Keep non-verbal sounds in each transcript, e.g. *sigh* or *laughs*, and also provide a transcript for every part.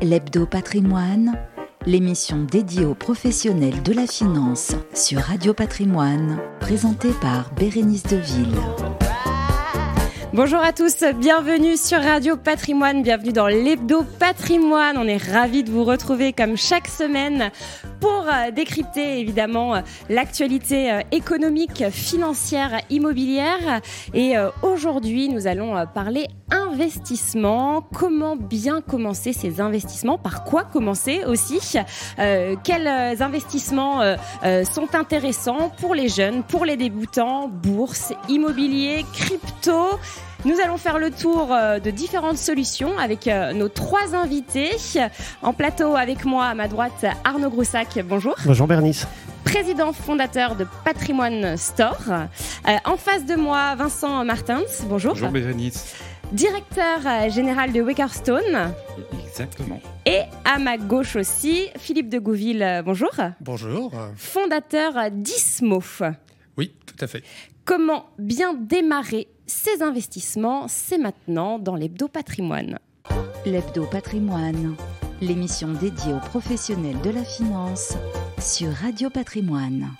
L'Hebdo Patrimoine, l'émission dédiée aux professionnels de la finance sur Radio Patrimoine, présentée par Bérénice Deville. Bonjour à tous, bienvenue sur Radio Patrimoine, bienvenue dans l'Hebdo Patrimoine. On est ravis de vous retrouver comme chaque semaine pour euh, décrypter évidemment euh, l'actualité euh, économique, financière, immobilière. Et aujourd'hui, nous allons parler investissement. Comment bien commencer ces investissements? Par quoi commencer aussi? Quels investissements sont intéressants pour les jeunes, pour les débutants? Bourse, immobilier, crypto nous allons faire le tour de différentes solutions avec nos trois invités. En plateau avec moi à ma droite Arnaud Groussac bonjour. Bonjour Bernice. Président fondateur de Patrimoine Store. Euh, en face de moi, Vincent Martins, bonjour. Bonjour Bernice. Directeur euh, général de Wickerstone. Exactement. Et à ma gauche aussi, Philippe de Gouville, euh, bonjour. Bonjour. Fondateur d'Ismo. Oui, tout à fait. Comment bien démarrer ces investissements C'est maintenant dans l'Hebdo Patrimoine. L'Hebdo Patrimoine l'émission dédiée aux professionnels de la finance sur Radio Patrimoine.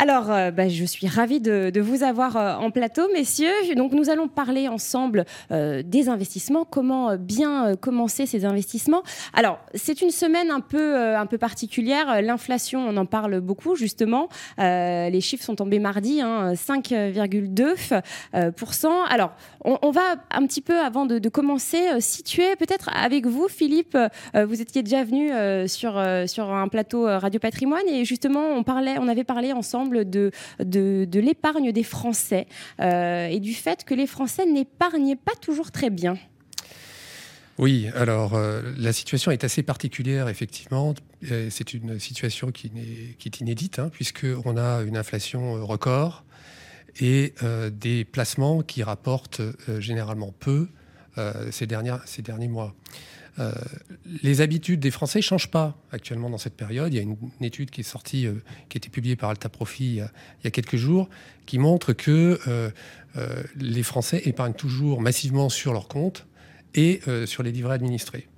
Alors, euh, bah, je suis ravie de, vous avoir euh, en plateau, messieurs. Donc, nous allons parler ensemble euh, des investissements, comment bien commencer ces investissements? Alors, c'est une semaine un peu, un peu particulière. L'inflation, on en parle beaucoup, justement. les chiffres sont tombés mardi, 5,2%. Hein, Alors, on, va un petit peu, avant de, de commencer, situer peut-être avec vous, Philippe, vous étiez déjà venu sur, sur un plateau Radio Patrimoine et justement, on, parlait, on avait parlé ensemble de, de, l'épargne des Français euh, et du fait que les Français n'épargnent pas toujours très bien. Oui, alors euh, la situation est assez particulière, effectivement. C'est une situation qui, qui est inédite, hein, puisqu'on a une inflation record et euh, des placements qui rapportent généralement peu ces, dernières, ces derniers mois. Euh, les habitudes des Français ne changent pas actuellement dans cette période. Il y a une, étude qui est sortie, euh, qui a été publiée par Alta Profit il y a, quelques jours, qui montre que euh, les Français épargnent toujours massivement sur leur compte et sur les livrets administrés.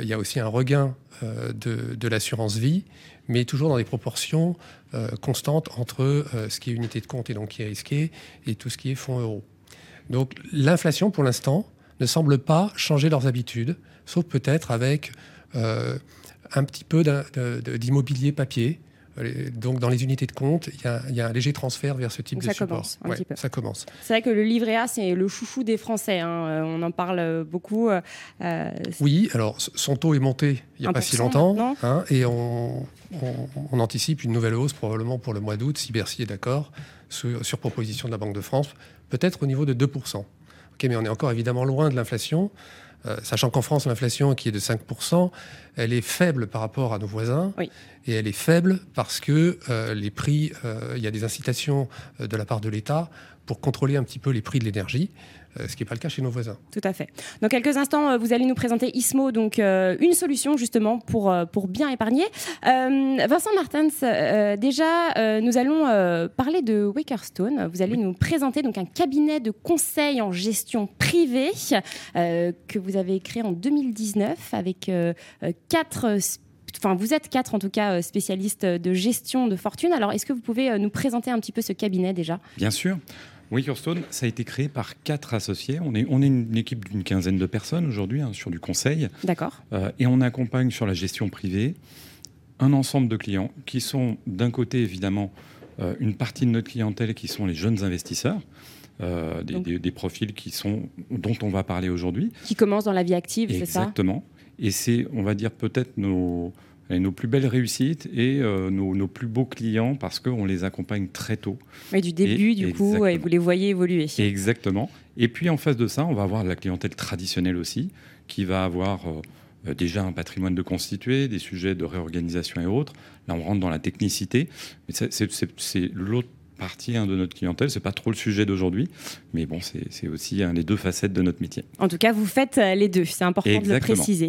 il y a aussi un regain de, l'assurance vie, mais toujours dans des proportions constantes entre ce qui est unité de compte et donc qui est risqué et tout ce qui est fonds euros. Donc l'inflation, pour l'instant, ne semble pas changer leurs habitudes sauf peut-être avec euh, un petit peu d'immobilier papier. Donc, dans les unités de compte, il y, a un léger transfert vers ce type de support. Ça commence. C'est vrai que le livret A, c'est le chouchou des Français. Hein. Euh, on en parle beaucoup. Euh, oui, alors son taux est monté il n'y a pas si longtemps. Hein, et on, anticipe une nouvelle hausse probablement pour le mois d'août, si Bercy est d'accord, sur, sur, proposition de la Banque de France, peut-être au niveau de 2%. Ok, mais on est encore évidemment loin de l'inflation. Euh, sachant qu'en France, l'inflation qui est de 5%, elle est faible par rapport à nos voisins. Et elle est faible parce que euh, les prix, euh, il y a des incitations de la part de l'État pour contrôler un petit peu les prix de l'énergie. Euh, ce qui n'est pas le cas chez nos voisins. Tout à fait. Dans quelques instants, euh, vous allez nous présenter ISMO, donc euh, une solution justement pour, pour bien épargner. Vincent Martens, déjà, nous allons parler de Wakerstone. Vous allez nous présenter donc un cabinet de conseil en gestion privée que vous avez créé en 2019 avec quatre Enfin, vous êtes quatre en tout cas spécialistes de gestion de fortune. Alors, est-ce que vous pouvez nous présenter un petit peu ce cabinet déjà? Bien sûr. Wickerstone, ça a été créé par quatre associés. On est, on est une équipe d'une quinzaine de personnes aujourd'hui hein, sur du conseil. D'accord. Euh, et on accompagne sur la gestion privée un ensemble de clients qui sont d'un côté évidemment euh, une partie de notre clientèle qui sont les jeunes investisseurs. Euh, des, des, profils qui sont, dont on va parler aujourd'hui. Qui commencent dans la vie active, c'est ça? Exactement. Et c'est, on va dire, peut-être nos, nos plus belles réussites et euh, nos, plus beaux clients parce qu'on les accompagne très tôt. Mais du début, du coup, et vous les voyez évoluer. Exactement. Et puis en face de ça, on va avoir la clientèle traditionnelle aussi, qui va avoir euh, déjà un patrimoine de constitué, des sujets de réorganisation et autres. Là, on rentre dans la technicité. Mais c'est l'autre partie hein, de notre clientèle. C'est pas trop le sujet d'aujourd'hui, mais bon, c'est aussi les deux facettes de notre métier. En tout cas, vous faites euh, les deux. C'est important de le préciser.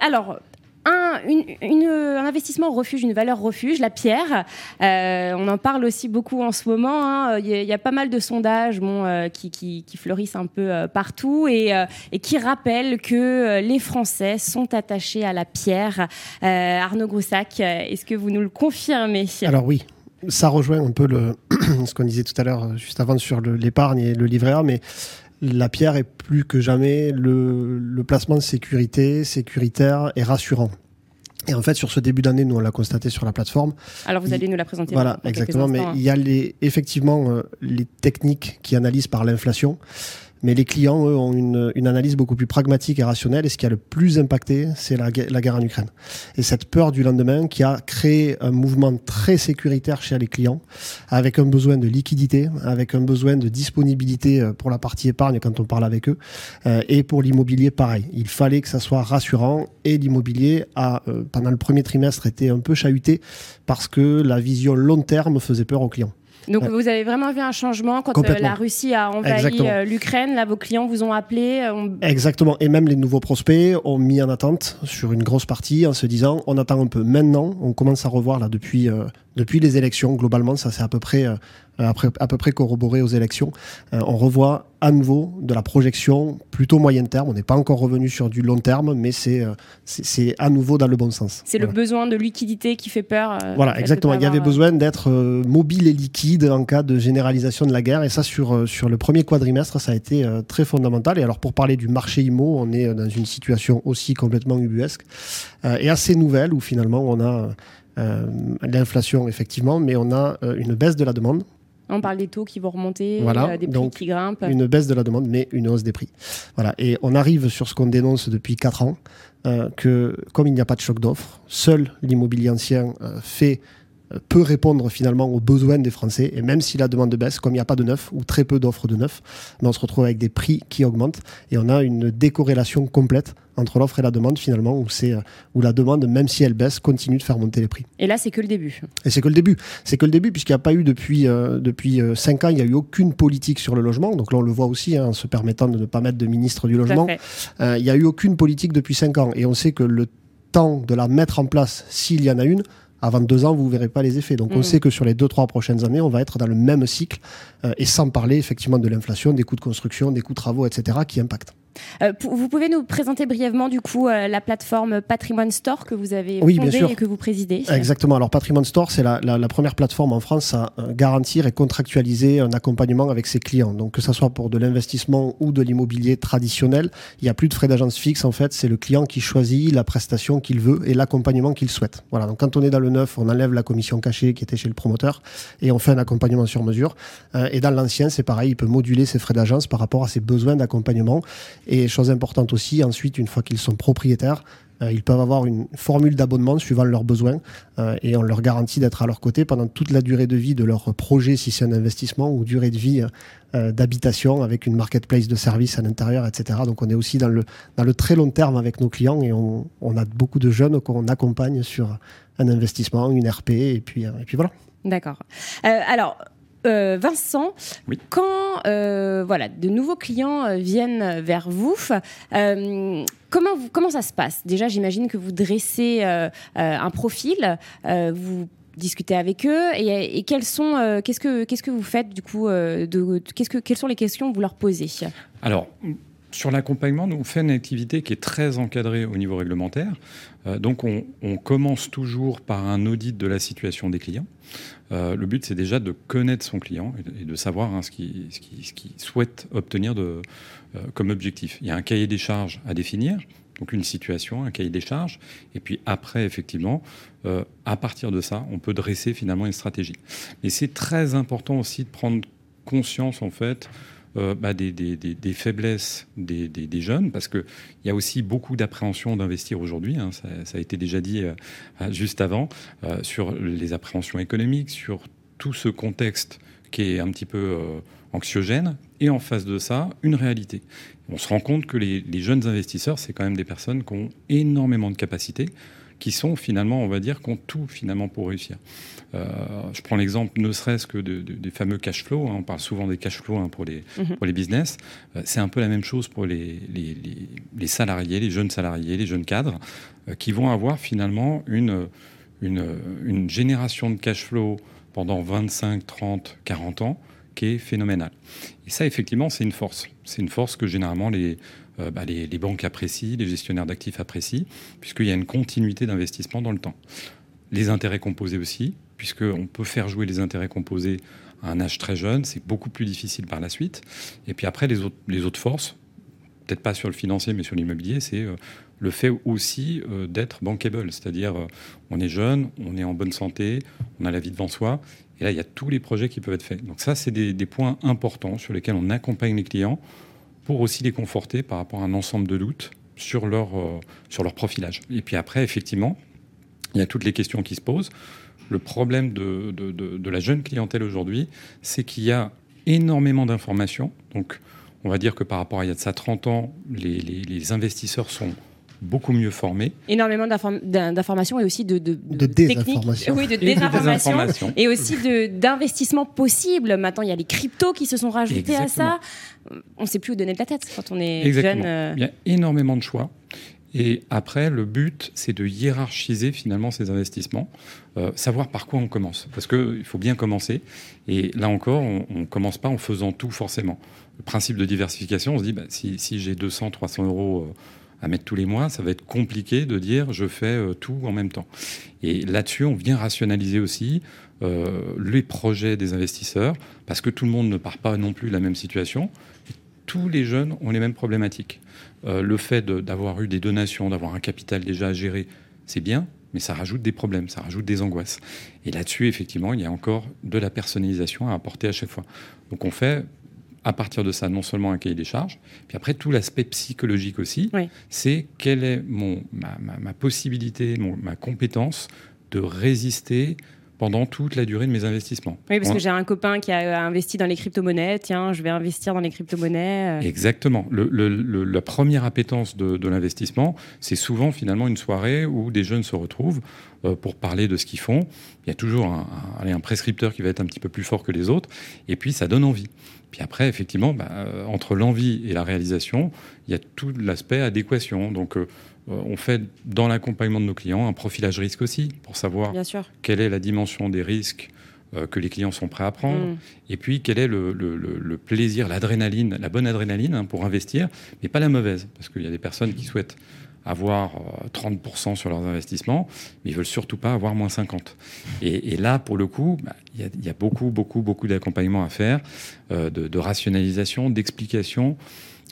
alors, un investissement refuge, une valeur refuge, la pierre. on en parle aussi beaucoup en ce moment. Hein. Il, y a, pas mal de sondages bon, qui, fleurissent un peu partout et, et, qui rappellent que les Français sont attachés à la pierre. Arnaud Groussac, est-ce que vous nous le confirmez? Alors oui, ça rejoint un peu le, *clears throat* ce qu'on disait tout à l'heure, juste avant, sur l'épargne et le livret A, mais la pierre est plus que jamais le, placement de sécurité, sécuritaire et rassurant. Et en fait, sur ce début d'année, nous, on l'a constaté sur la plateforme. Alors, vous allez nous la présenter. Voilà, exactement. Mais il y a les, effectivement euh, les techniques qui analysent par l'inflation. Mais les clients, eux, ont une, une, analyse beaucoup plus pragmatique et rationnelle. Et ce qui a le plus impacté, c'est la, guerre en Ukraine. Et cette peur du lendemain qui a créé un mouvement très sécuritaire chez les clients, avec un besoin de liquidité, avec un besoin de disponibilité euh, pour la partie épargne quand on parle avec eux, euh, et pour l'immobilier, pareil. Il fallait que ça soit rassurant. Et l'immobilier a, euh, pendant le premier trimestre, été un peu chahuté parce que la vision long terme faisait peur aux clients. Donc vous avez vraiment vu un changement quand euh, la Russie a envahi euh, l'Ukraine. Là, vos clients vous ont appelé. Euh, Exactement. Et même les nouveaux prospects ont mis en attente sur une grosse partie en se disant on attend un peu maintenant. On commence à revoir là depuis depuis les élections, globalement, ça c'est à peu près, euh, à peu près corroboré aux élections. Euh, on revoit à nouveau de la projection plutôt moyen terme. On n'est pas encore revenu sur du long terme, mais c'est euh, c'est à nouveau dans le bon sens. C'est le besoin de liquidité qui fait peur. voilà, exactement. Il y avait besoin d'être mobile et liquide en cas de généralisation de la guerre. Et ça, sur, sur le premier quadrimestre, ça a été très fondamental. Et alors, pour parler du marché IMO, on est dans une situation aussi complètement ubuesque et assez nouvelle où finalement on a euh, l'inflation, effectivement, mais on a euh, une baisse de la demande. On parle des taux qui vont remonter, euh, des prix qui grimpent. Une baisse de la demande, mais une hausse des prix. Voilà. Et on arrive sur ce qu'on dénonce depuis 4 ans, que comme il n'y a pas de choc d'offres, seul l'immobilier ancien fait peut répondre finalement aux besoins des Français. Et même si la demande baisse, comme il n'y a pas de neuf ou très peu d'offres de neuf, mais on se retrouve avec des prix qui augmentent et on a une décorrélation complète entre l'offre et la demande finalement, où, c'est, où la demande, même si elle baisse, continue de faire monter les prix. Et là, c'est que le début. Et c'est que le début. C'est que le début, puisqu'il n'y a pas eu depuis, euh, depuis 5 euh, ans, il n'y a eu aucune politique sur le logement. Donc là, on le voit aussi, hein, en se permettant de ne pas mettre de ministre du logement. Euh, il n'y a eu aucune politique depuis 5 ans. Et on sait que le temps de la mettre en place, s'il y en a une, avant deux ans, vous ne verrez pas les effets. Donc on mm. sait que sur les deux, trois prochaines années, on va être dans le même cycle, et sans parler effectivement de l'inflation, des coûts de construction, des coûts de travaux, etc., qui impactent. Euh, vous pouvez nous présenter brièvement du coup euh, la plateforme Patrimoine Store que vous avez fondée et que vous présidez Exactement. Alors Patrimoine Store, c'est la, première plateforme en France à euh, garantir et contractualiser un accompagnement avec ses clients. Donc que ce soit pour de l'investissement ou de l'immobilier traditionnel, il n'y a plus de frais d'agence fixe. En fait, c'est le client qui choisit la prestation qu'il veut et l'accompagnement qu'il souhaite. Voilà. Donc quand on est dans le neuf, on enlève la commission cachée qui était chez le promoteur et on fait un accompagnement sur mesure. et dans l'ancien, c'est pareil, il peut moduler ses frais d'agence par rapport à ses besoins d'accompagnement et chose importante aussi, ensuite, une fois qu'ils sont propriétaires, euh, ils peuvent avoir une formule d'abonnement suivant leurs besoins euh, et on leur garantit d'être à leur côté pendant toute la durée de vie de leur projet si c'est un investissement ou durée de vie euh, d'habitation avec une marketplace de services à l'intérieur, etc. Donc on est aussi dans le, dans le très long terme avec nos clients et on, a beaucoup de jeunes qu'on accompagne sur un investissement, une RP et puis, et puis voilà. D'accord. alors, euh, Vincent, quand euh, voilà, de nouveaux clients euh, viennent vers vous, comment, vous, comment ça se passe? Déjà, j'imagine que vous dressez un profil, vous discutez avec eux et, quels sont, qu'est-ce que qu'est-ce que vous faites du coup de, qu'est-ce que quelles sont les questions que vous leur posez? Alors. Sur l'accompagnement, nous, on fait une activité qui est très encadrée au niveau réglementaire. donc, on, commence toujours par un audit de la situation des clients. Euh, le but, c'est déjà de connaître son client et de, savoir hein, ce qu'il souhaite obtenir euh, comme objectif. Il y a un cahier des charges à définir, donc une situation, un cahier des charges, et puis après, effectivement, euh, à partir de ça, on peut dresser finalement une stratégie. Mais c'est très important aussi de prendre conscience, en fait, euh, bah, des, faiblesses des, jeunes, parce qu'il y a aussi beaucoup d'appréhension d'investir aujourd'hui, hein, ça, a été déjà dit euh, juste avant, euh, sur les appréhensions économiques, sur tout ce contexte qui est un petit peu anxiogène, et en face de ça, une réalité. On se rend compte que les, les jeunes investisseurs, c'est quand même des personnes qui ont énormément de capacités, qui sont finalement, on va dire, qui ont tout finalement pour réussir. Euh, je prends l'exemple ne serait-ce que des fameux cash flows. Hein. on parle souvent des cash flows hein, pour, les, mhm. pour les business. Euh, c'est un peu la même chose pour les, les, les, salariés, les jeunes salariés, les jeunes cadres, euh, qui vont avoir finalement une, une, une génération de cash flow pendant 25, 30, 40 ans qui est phénoménale. Et ça, effectivement, c'est une force. C'est une force que généralement les, bah, les, banques apprécient, les gestionnaires d'actifs apprécient, puisqu'il y a une continuité d'investissement dans le temps. Les intérêts composés aussi, puisqu'on peut faire jouer les intérêts composés à un âge très jeune, c'est beaucoup plus difficile par la suite. Et puis après, les autres, forces, peut-être pas sur le financier, mais sur l'immobilier, c'est euh, le fait aussi euh, d'être bankable, c'est-à-dire euh, on est jeune, on est en bonne santé, on a la vie devant soi, et là il y a tous les projets qui peuvent être faits. Donc ça, c'est des, points importants sur lesquels on accompagne les clients pour aussi les conforter par rapport à un ensemble de doutes sur leur, sur leur profilage. Et puis après, effectivement, il y a toutes les questions qui se posent. Le problème de, de, la jeune clientèle aujourd'hui, c'est qu'il y a énormément d'informations. Donc, on va dire que par rapport à il y a de ça 30 ans, les, les, investisseurs sont beaucoup mieux formés. Énormément d'informations et aussi de, de, de désinformation. Oui, de désinformation. Et, aussi d'investissements possibles. Maintenant, il y a les cryptos qui se sont rajoutés à ça. On ne sait plus où donner de la tête quand on est jeune. Euh. Il y a énormément de choix. Et après, le but, c'est de hiérarchiser finalement ces investissements, euh, savoir par quoi on commence. Parce qu'il faut bien commencer. Et là encore, on ne commence pas en faisant tout forcément. Le principe de diversification, on se dit, bah, si, si j'ai 200, 300 euros euh, à mettre tous les mois, ça va être compliqué de dire je fais euh, tout en même temps. Et là-dessus, on vient rationaliser aussi les projets des investisseurs, parce que tout le monde ne part pas non plus de la même situation. tous les jeunes ont les mêmes problématiques. Euh, le fait d'avoir eu des donations, d'avoir un capital déjà à gérer, c'est bien, mais ça rajoute des problèmes, ça rajoute des angoisses. Et là-dessus, effectivement, il y a encore de la personnalisation à apporter à chaque fois. Donc on fait à partir de ça non seulement un cahier des charges, puis après tout l'aspect psychologique aussi, c'est quelle est mon, ma, possibilité, ma compétence de résister pendant toute la durée de mes investissements. Oui, parce que j'ai un copain qui a investi dans les crypto-monnaies. Tiens, je vais investir dans les crypto-monnaies. Euh. Exactement. la première appétence de, l'investissement, c'est souvent finalement une soirée où des jeunes se retrouvent euh, pour parler de ce qu'ils font. Il y a toujours un, un, prescripteur qui va être un petit peu plus fort que les autres, et puis ça donne envie. Puis après, effectivement, bah, euh, entre l'envie et la réalisation, il y a tout l'aspect adéquation. Donc, euh, on fait dans l'accompagnement de nos clients un profilage risque aussi pour savoir quelle est la dimension des risques euh, que les clients sont prêts à prendre mm. et puis quel est le, plaisir, l'adrénaline, la bonne adrénaline hein, pour investir, mais pas la mauvaise parce qu'il y a des personnes qui souhaitent avoir 30% euh, sur leurs investissements, mais ils veulent surtout pas avoir moins 50. Et, là, pour le coup, bah, il y, a beaucoup, beaucoup, beaucoup d'accompagnement à faire, de, de, rationalisation, d'explication.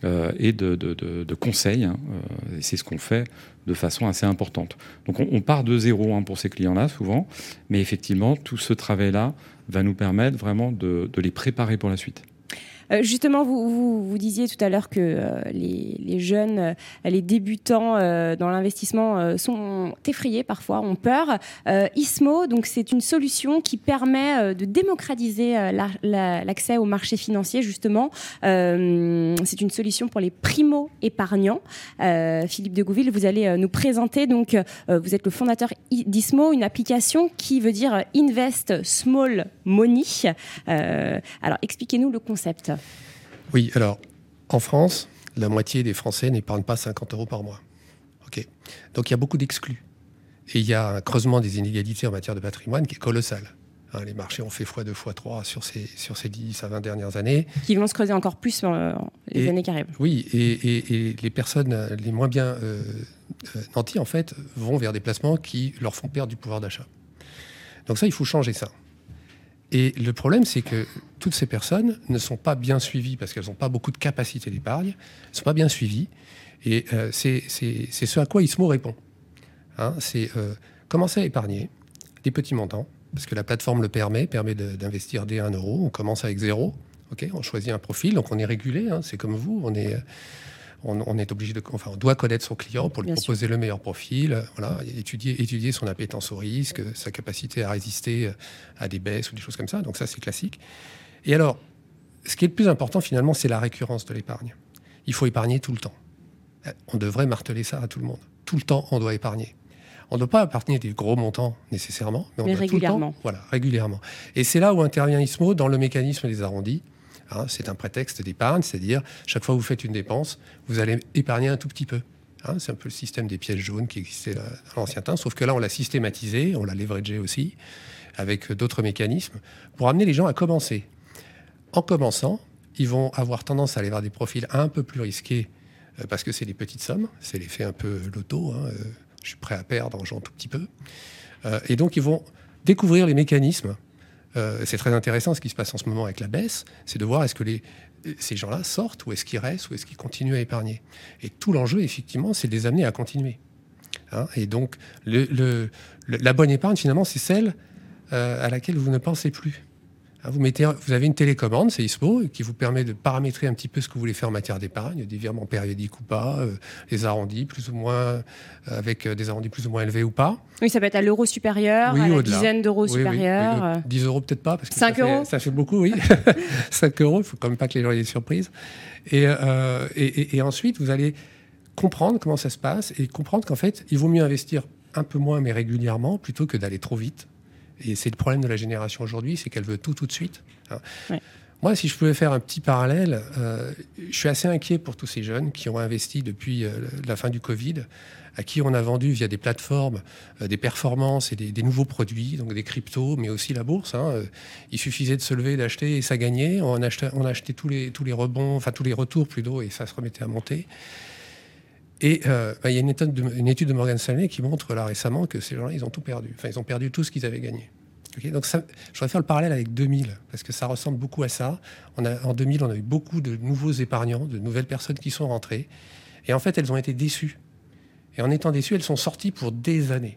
Euh, et de, conseils. Hein, euh, c'est ce qu'on fait de façon assez importante. Donc on, part de zéro hein, pour ces clients-là souvent, mais effectivement tout ce travail-là va nous permettre vraiment de les préparer pour la suite. Euh, justement, vous, vous, disiez tout à l'heure que euh, les, jeunes, euh, les débutants dans l'investissement sont effrayés parfois, ont peur. ISMO, donc c'est une solution qui permet de démocratiser l'accès au marché financier justement. c'est une solution pour les primo-épargnants. Philippe de Gouville, vous allez nous présenter donc vous êtes le fondateur d'ISMO, une application qui veut dire Invest Small Money. alors expliquez-nous le concept. Oui, alors, en France, la moitié des Français n'épargnent pas 50 euros par mois. OK. Donc il y a beaucoup d'exclus. Et il y a un creusement des inégalités en matière de patrimoine qui est colossal. Hein, les marchés ont fait x2, x3 sur ces, sur ces 10 à 20 dernières années. Qui vont se creuser encore plus dans les années qui arrivent. Oui, et, les personnes les moins bien euh, euh, nanties, en fait, vont vers des placements qui leur font perdre du pouvoir d'achat. Donc ça, il faut changer ça. Et le problème, c'est que toutes ces personnes ne sont pas bien suivies parce qu'elles n'ont pas beaucoup de capacité d'épargne, elles ne sont pas bien suivies. Et euh, c'est ce à quoi ISMO répond. Hein, c'est euh, commencer à épargner des petits montants, parce que la plateforme le permet, permet d'investir dès 1 euro. On commence avec zéro. on choisit un profil, donc on est régulé, hein, c'est comme vous, on est on, est obligé de, enfin, on doit connaître son client pour lui proposer le meilleur profil, voilà, étudier, étudier son appétence au risque, sa capacité à résister à des baisses ou des choses comme ça. Donc ça, c'est classique. Et alors, ce qui est le plus important finalement, c'est la récurrence de l'épargne. Il faut épargner tout le temps. On devrait marteler ça à tout le monde. Tout le temps, on doit épargner. On ne doit pas épargner des gros montants nécessairement, mais on Mais doit tout le temps- voilà, régulièrement. Et c'est là où intervient ISMO dans le mécanisme des arrondis. Hein, c'est un prétexte d'épargne, c'est-à-dire chaque fois que vous faites une dépense, vous allez épargner un tout petit peu. Hein, c'est un peu le système des pièces jaunes qui existait à l'ancien temps, sauf que là on l'a systématisé, on l'a leveragé aussi avec d'autres mécanismes pour amener les gens à commencer. En commençant, ils vont avoir tendance à aller vers des profils un peu plus risqués euh, parce que c'est des petites sommes, c'est l'effet un peu loto. hein, euh, je suis prêt à perdre en jouant tout petit peu. Euh, et donc ils vont découvrir les mécanismes. Euh, c'est très intéressant ce qui se passe en ce moment avec la baisse, c'est de voir est-ce que ces gens-là sortent ou est-ce qu'ils restent ou est-ce qu'ils continuent à épargner. Et tout l'enjeu, effectivement, c'est de les amener à continuer. Hein, et donc la bonne épargne, finalement, c'est celle euh, à laquelle vous ne pensez plus. Hein, Vous, mettez, vous avez une télécommande, c'est ISPO, qui vous permet de paramétrer un petit peu ce que vous voulez faire en matière d'épargne, des virements périodiques ou pas, euh, les arrondis plus ou moins, euh, avec euh, des arrondis plus ou moins élevés ou pas. Oui, ça peut être à l'euro supérieur, Oui, à la dizaine d'euros Oui, supérieurs. oui, euh. oui. 10 euros peut-être pas, parce que 5 ça, euros fait, ça fait beaucoup, oui. *laughs* 5 euros, il faut quand même pas que les gens aient des surprises. Et, euh, et, et- et ensuite, vous allez comprendre comment ça se passe et comprendre qu'en fait, il vaut mieux investir un peu moins, mais régulièrement, plutôt que d'aller trop vite. Et c'est le problème de la génération aujourd'hui, c'est qu'elle veut tout tout de suite. hein. Ouais. Moi, si je pouvais faire un petit parallèle, euh, je suis assez inquiet pour tous ces jeunes qui ont investi depuis euh, la fin du Covid, à qui on a vendu via des plateformes euh, des performances et des, des nouveaux produits, donc des cryptos, mais aussi la bourse. hein. Il suffisait de se lever, d'acheter et ça gagnait. On achetait, on achetait tous, les, tous les rebonds, enfin tous les retours plutôt, et ça se remettait à monter. Et euh, bah, il y a une étude, de, une étude de Morgan Stanley qui montre là récemment que ces gens-là, ils ont tout perdu. Enfin, ils ont perdu tout ce qu'ils avaient gagné. Donc je voudrais faire le parallèle avec 2000, parce que ça ressemble beaucoup à ça. En 2000, on a eu beaucoup de nouveaux épargnants, de nouvelles personnes qui sont rentrées. Et en fait, elles ont été déçues. Et en étant déçues, elles sont sorties pour des années.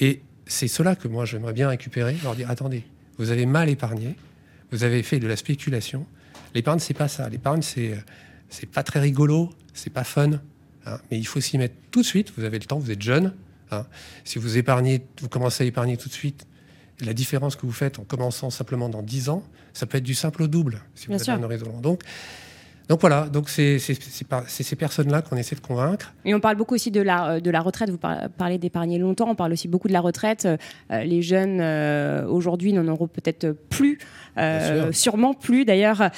Et c'est cela que moi, j'aimerais bien récupérer, leur dire, attendez, vous avez mal épargné, vous avez fait de la spéculation. L'épargne, c'est pas ça. L'épargne, c'est, euh, c'est pas très rigolo, c'est pas fun. Hein. mais il faut s'y mettre tout de suite. Vous avez le temps, vous êtes jeune. hein. Si vous épargnez, vous commencez à épargner tout de suite, la différence que vous faites en commençant simplement dans 10 ans, ça peut être du simple au double si vous Bien avez sûr. un horizon. Donc, donc voilà, donc c'est, ces personnes-là qu'on essaie de convaincre. Et on parle beaucoup aussi de la, euh, de la retraite. Vous par- parlez d'épargner longtemps. On parle aussi beaucoup de la retraite. Euh, les jeunes euh, aujourd'hui n'en auront peut-être plus, euh, sûrement plus d'ailleurs.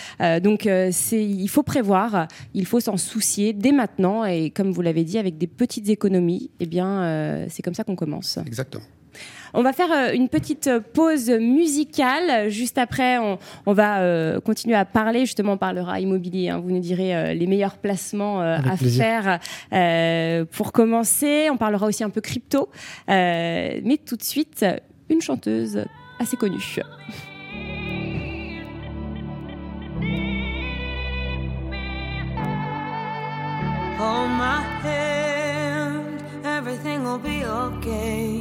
Donc il faut prévoir, il faut s'en soucier dès maintenant. Et comme vous l'avez dit, avec des petites économies, eh bien, c'est comme ça qu'on commence. Exactement. On va faire euh, une petite pause musicale. Juste après, on, on va euh, continuer à parler. Justement, on parlera immobilier. hein. Vous nous direz euh, les meilleurs placements euh, à plaisir. faire euh, pour commencer. On parlera aussi un peu crypto. Euh, mais tout de suite, une chanteuse assez connue. Hold my hand, everything will be okay.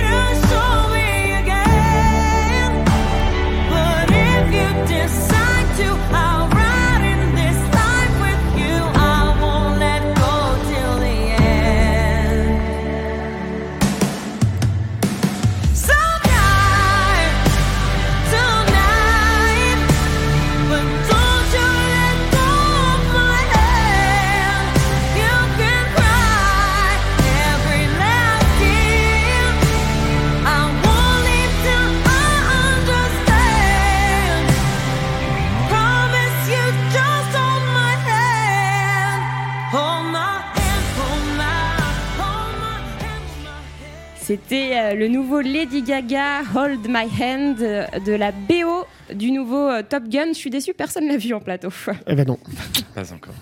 C'était euh, le nouveau Lady Gaga Hold My Hand euh, de la BO du nouveau euh, Top Gun. Je suis déçue, personne l'a vu en plateau. *laughs* Eh ben non. Pas encore.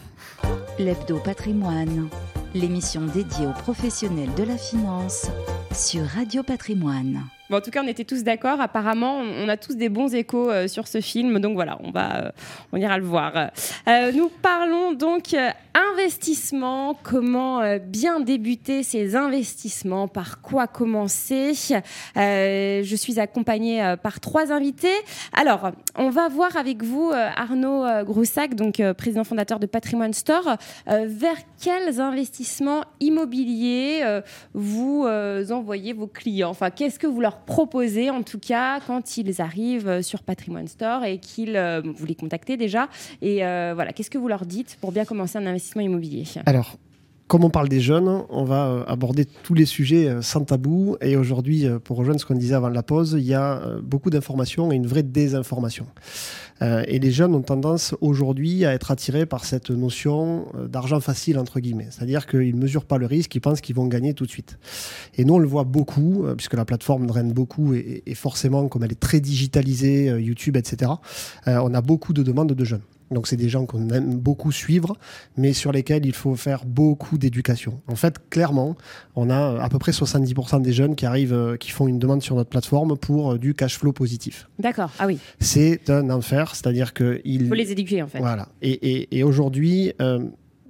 L'Hebdo Patrimoine, l'émission dédiée aux professionnels de la finance sur Radio Patrimoine. Bon, en tout cas, on était tous d'accord. Apparemment, on a tous des bons échos euh, sur ce film. Donc voilà, on va, euh, on ira le voir. Euh, nous parlons donc investissement. Comment bien débuter ces investissements? Par quoi commencer? Je suis accompagnée par trois invités. Alors, on va voir avec vous Arnaud Groussac, donc président fondateur de Patrimoine Store, vers quels investissements immobiliers vous envoyez vos clients? Enfin, qu'est-ce que vous leur proposez en tout cas quand ils arrivent euh, sur Patrimoine Store et qu'ils euh, vous les contactez déjà. Et euh, voilà, qu'est-ce que vous leur dites pour bien commencer un investissement immobilier? Alors, comme on parle des jeunes, on va euh, aborder tous les sujets euh, sans tabou. Et aujourd'hui, euh, pour rejoindre ce qu'on disait avant la pause, il y a beaucoup d'informations et une vraie désinformation. Et les jeunes ont tendance aujourd'hui à être attirés par cette notion d'argent facile, entre guillemets. C'est-à-dire qu'ils ne mesurent pas le risque, ils pensent qu'ils vont gagner tout de suite. Et nous, on le voit beaucoup, puisque la plateforme draine beaucoup, et, forcément, comme elle est très digitalisée, YouTube, etc., on a beaucoup de demandes de jeunes. Donc c'est des gens qu'on aime beaucoup suivre, mais sur lesquels il faut faire beaucoup d'éducation. En fait, clairement, on a euh, à peu près 70% des jeunes qui arrivent, euh, qui font une demande sur notre plateforme pour euh, du cash flow positif. D'accord, ah oui, C'est un enfer, c'est-à-dire que il il faut les éduquer en fait. voilà. Et, et- et aujourd'hui, euh,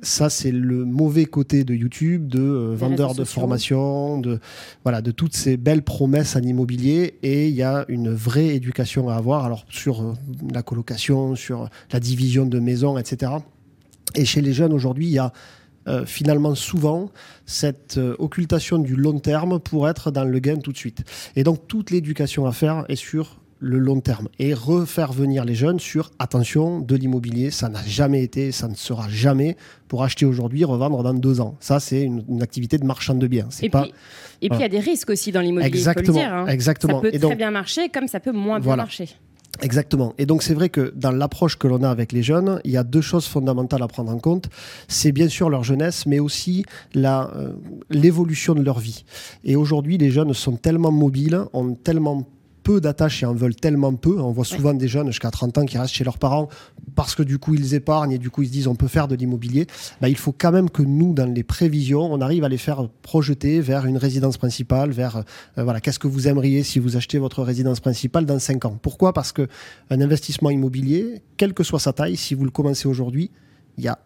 ça c'est le mauvais côté de YouTube, de euh, vendeurs de formation, de voilà, de toutes ces belles promesses en immobilier. Et il y a une vraie éducation à avoir. Alors sur euh, la colocation, sur la division de maisons, etc. Et chez les jeunes aujourd'hui, il y a euh, finalement souvent cette euh, occultation du long terme pour être dans le gain tout de suite. Et donc toute l'éducation à faire est sur le long terme et refaire venir les jeunes sur attention de l'immobilier, ça n'a jamais été, ça ne sera jamais pour acheter aujourd'hui, revendre dans deux ans. Ça c'est une, une activité de marchand de biens. C'est Et pas puis, et puis il y a des risques aussi dans l'immobilier, faut exactement, le dire. hein. exactement. Ça peut Et très bien marcher comme ça peut moins bien marcher. Exactement. Et donc c'est vrai que dans l'approche que l'on a avec les jeunes, il y a deux choses fondamentales à prendre en compte. C'est bien sûr leur jeunesse, mais aussi euh, l'évolution de leur vie. Et aujourd'hui, les jeunes sont tellement mobiles, ont tellement peu d'attaches et en veulent tellement peu. On voit souvent des jeunes jusqu'à 30 ans qui restent chez leurs parents parce que du coup ils épargnent et du coup ils se disent on peut faire de l'immobilier. Bah, il faut quand même que nous, dans les prévisions, on arrive à les faire projeter vers une résidence principale, vers euh, voilà, qu'est-ce que vous aimeriez si vous achetez votre résidence principale dans 5 ans? Pourquoi? Parce que un investissement immobilier, quelle que soit sa taille, si vous le commencez aujourd'hui, il y a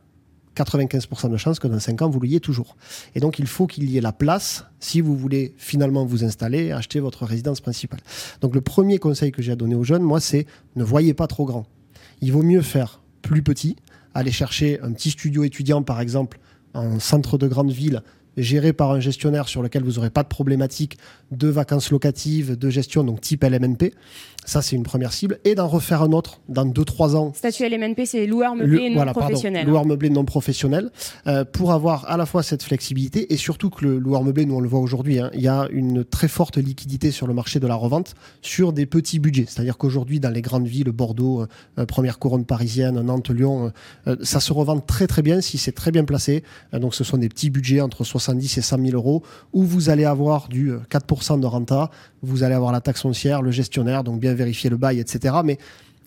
95% de chances que dans 5 ans, vous l'ayez toujours. Et donc, il faut qu'il y ait la place si vous voulez finalement vous installer et acheter votre résidence principale. Donc, le premier conseil que j'ai à donner aux jeunes, moi, c'est ne voyez pas trop grand. Il vaut mieux faire plus petit, aller chercher un petit studio étudiant, par exemple, en centre de grande ville, géré par un gestionnaire sur lequel vous n'aurez pas de problématique de vacances locatives, de gestion, donc type LMNP. Ça, c'est une première cible. Et d'en refaire un autre dans 2-3 ans Statut LMNP, c'est loueur meublé le- non voilà, pardon, professionnel. loueur meublé non professionnel, euh, pour avoir à la fois cette flexibilité et surtout que le loueur meublé, nous on le voit aujourd'hui, hein, il y a une très forte liquidité sur le marché de la revente sur des petits budgets. C'est-à-dire qu'aujourd'hui, dans les grandes villes, Bordeaux, euh, euh, première couronne parisienne, Nantes, Lyon, euh, ça se revend très très bien si c'est très bien placé. Donc ce sont des petits budgets entre 70 et 100 000 euros où vous allez avoir du euh, 4% de renta, vous allez avoir la taxe foncière, le gestionnaire, donc bien vérifier le bail, etc. Mais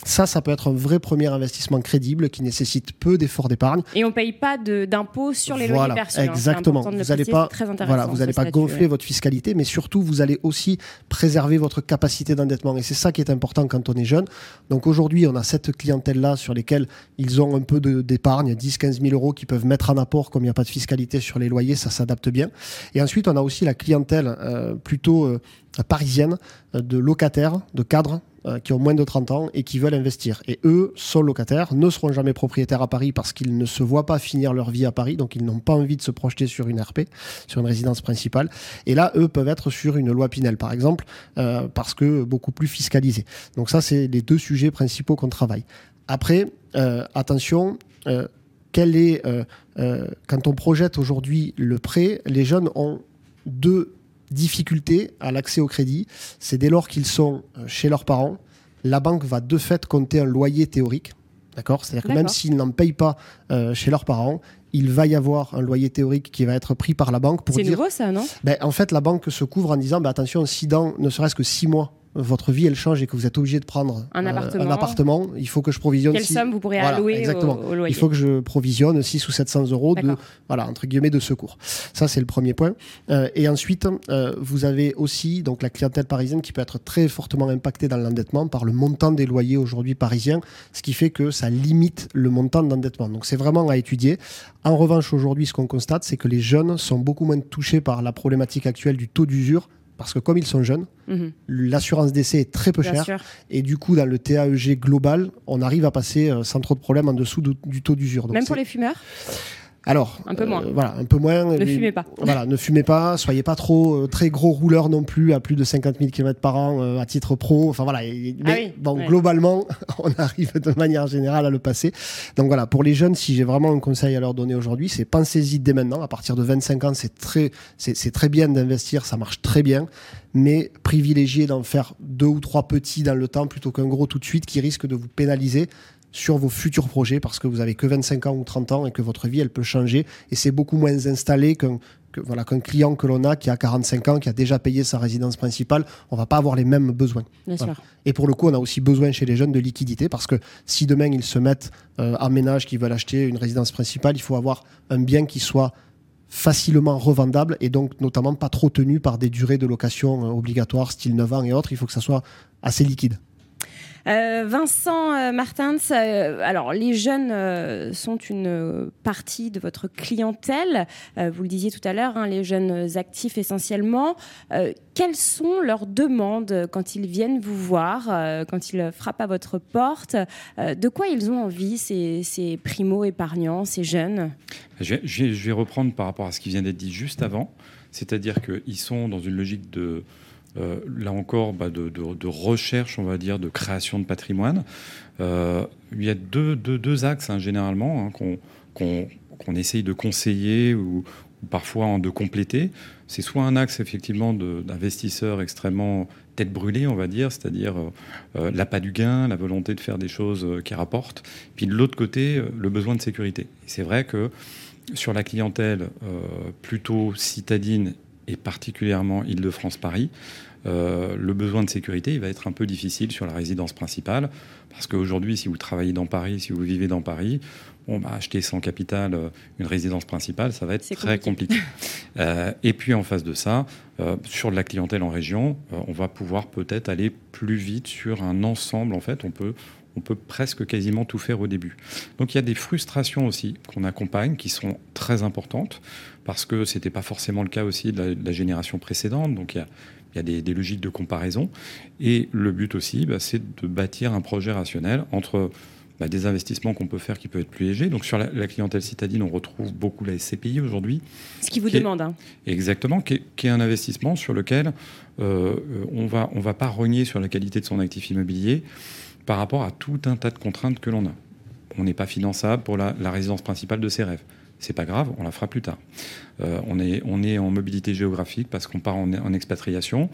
ça, ça peut être un vrai premier investissement crédible qui nécessite peu d'efforts d'épargne. Et on paye pas de- d'impôt sur les Voilà, loyers perçus. hein. Exactement. Vous allez préciser, pas- Voilà, vous ce n'allez pas gonfler ouais. votre fiscalité, mais surtout, vous allez aussi préserver votre capacité d'endettement. Et c'est ça qui est important quand on est jeune. Donc aujourd'hui, on a cette clientèle-là sur lesquelles ils ont un peu d'épargne, 10, 15 000 euros qu'ils peuvent mettre en apport, comme il n'y a pas de fiscalité sur les loyers, ça s'adapte bien. Et ensuite, on a aussi la clientèle euh, plutôt euh, parisienne, euh, de locataires, de cadres, euh, qui ont moins de 30 ans et qui veulent investir. Et eux sont locataires, ne seront jamais propriétaires à Paris parce qu'ils ne se voient pas finir leur vie à Paris, donc ils n'ont pas envie de se projeter sur une RP, sur une résidence principale. Et là, eux peuvent être sur une loi Pinel, par exemple, euh, parce que beaucoup plus fiscalisés. Donc ça, c'est les deux sujets principaux qu'on travaille. Après, euh, attention, quand on projette aujourd'hui le prêt, les jeunes ont deux difficultés à l'accès au crédit. C'est dès lors qu'ils sont euh, chez leurs parents, la banque va de fait compter un loyer théorique. D'accord? C'est-à-dire que même s'ils n'en payent pas euh, chez leurs parents, il va y avoir un loyer théorique qui va être pris par la banque pour C'est nouveau ça, non? Ben, en fait, la banque se couvre en disant ben, attention, si dans ne serait-ce que six mois, votre vie elle change et que vous êtes obligé de prendre Un euh, appartement. appartement, il faut que je provisionne. Quelle six- somme vous pourrez Voilà, allouer au, exactement. au loyer Il faut que je provisionne 6 ou 700 euros de, voilà, entre guillemets, de secours. Ça, c'est le premier point. Euh, et ensuite, euh, vous avez aussi donc la clientèle parisienne qui peut être très fortement impactée dans l'endettement par le montant des loyers aujourd'hui parisiens, ce qui fait que ça limite le montant d'endettement. Donc, c'est vraiment à étudier. En revanche, aujourd'hui, ce qu'on constate, c'est que les jeunes sont beaucoup moins touchés par la problématique actuelle du taux d'usure. Parce que comme ils sont jeunes, Mhm, l'assurance d'essai est très peu Bien chère. sûr. Et du coup, dans le TAEG global, on arrive à passer euh, sans trop de problèmes en dessous du, du taux d'usure. Même pour les fumeurs? Alors, Un peu moins. voilà, un peu moins. Ne fumez pas. Voilà, ne fumez pas. Soyez pas trop euh, très gros rouleurs non plus à plus de 50 000 km par an euh, à titre pro. Enfin voilà. et- mais Ah oui, bon, ouais. globalement, *laughs* on arrive de manière générale à le passer. Donc voilà, pour les jeunes, si j'ai vraiment un conseil à leur donner aujourd'hui, c'est pensez-y dès maintenant. À partir de 25 ans, c'est très, c'est c'est très bien d'investir, ça marche très bien. Mais privilégiez d'en faire deux ou trois petits dans le temps plutôt qu'un gros tout de suite qui risque de vous pénaliser sur vos futurs projets parce que vous avez que 25 ans ou 30 ans et que votre vie elle peut changer et c'est beaucoup moins installé qu'un que, voilà, qu'un client que l'on a qui a 45 ans, qui a déjà payé sa résidence principale, on va pas avoir les mêmes besoins. Bien Voilà. sûr. Et pour le coup, on a aussi besoin chez les jeunes de liquidité parce que si demain ils se mettent euh, en ménage, qu'ils veulent acheter une résidence principale, il faut avoir un bien qui soit facilement revendable et donc notamment pas trop tenu par des durées de location euh, obligatoires, style 9 ans et autres. Il faut que ça soit assez liquide. Euh, Vincent euh, Martins, euh, alors les jeunes sont une partie de votre clientèle. Vous le disiez tout à l'heure, hein, les jeunes actifs essentiellement. Quelles sont leurs demandes quand ils viennent vous voir, quand ils frappent à votre porte? De quoi ils ont envie, ces, primo-épargnants, ces jeunes? Je vais- je vais reprendre par rapport à ce qui vient d'être dit juste avant, c'est-à-dire qu'ils sont dans une logique de, euh, là encore, bah, de, recherche, on va dire, de création de patrimoine. Euh, il y a deux, axes, hein, généralement, hein, qu'on essaye de conseiller ou, parfois de compléter. C'est soit un axe, effectivement, d'investisseurs extrêmement tête brûlée, on va dire, c'est-à-dire euh, l'appât du gain, la volonté de faire des choses qui rapportent. Puis de l'autre côté, le besoin de sécurité. C'est vrai que sur la clientèle plutôt citadine et particulièrement Île-de-France-Paris, euh, le besoin de sécurité il va être un peu difficile sur la résidence principale parce qu'aujourd'hui, si vous travaillez dans Paris, si vous vivez dans Paris, bon, bah, acheter sans capital euh, une résidence principale, ça va être très compliqué. *laughs* Euh, et puis en face de ça, sur de la clientèle en région, on va pouvoir peut-être aller plus vite sur un ensemble. En fait, on peut on peut presque quasiment tout faire au début. Donc il y a des frustrations aussi qu'on accompagne qui sont très importantes parce que c'était pas forcément le cas aussi de la, de la génération précédente. Donc il y a, il y a des, des logiques de comparaison. Et le but aussi, bah, c'est de bâtir un projet rationnel entre bah, des investissements qu'on peut faire qui peuvent être plus légers. Donc sur la, la clientèle citadine, on retrouve beaucoup la SCPI aujourd'hui. Ce vous Qui est- demandent. hein. Exactement, qui est, qui est un investissement sur lequel euh, on va, on va pas rogner sur la qualité de son actif immobilier par rapport à tout un tas de contraintes que l'on a. On n'est pas finançable pour la, la résidence principale de ses rêves. C'est pas grave, on la fera plus tard. Euh, on, est, on est en mobilité géographique parce qu'on part en, expatriation.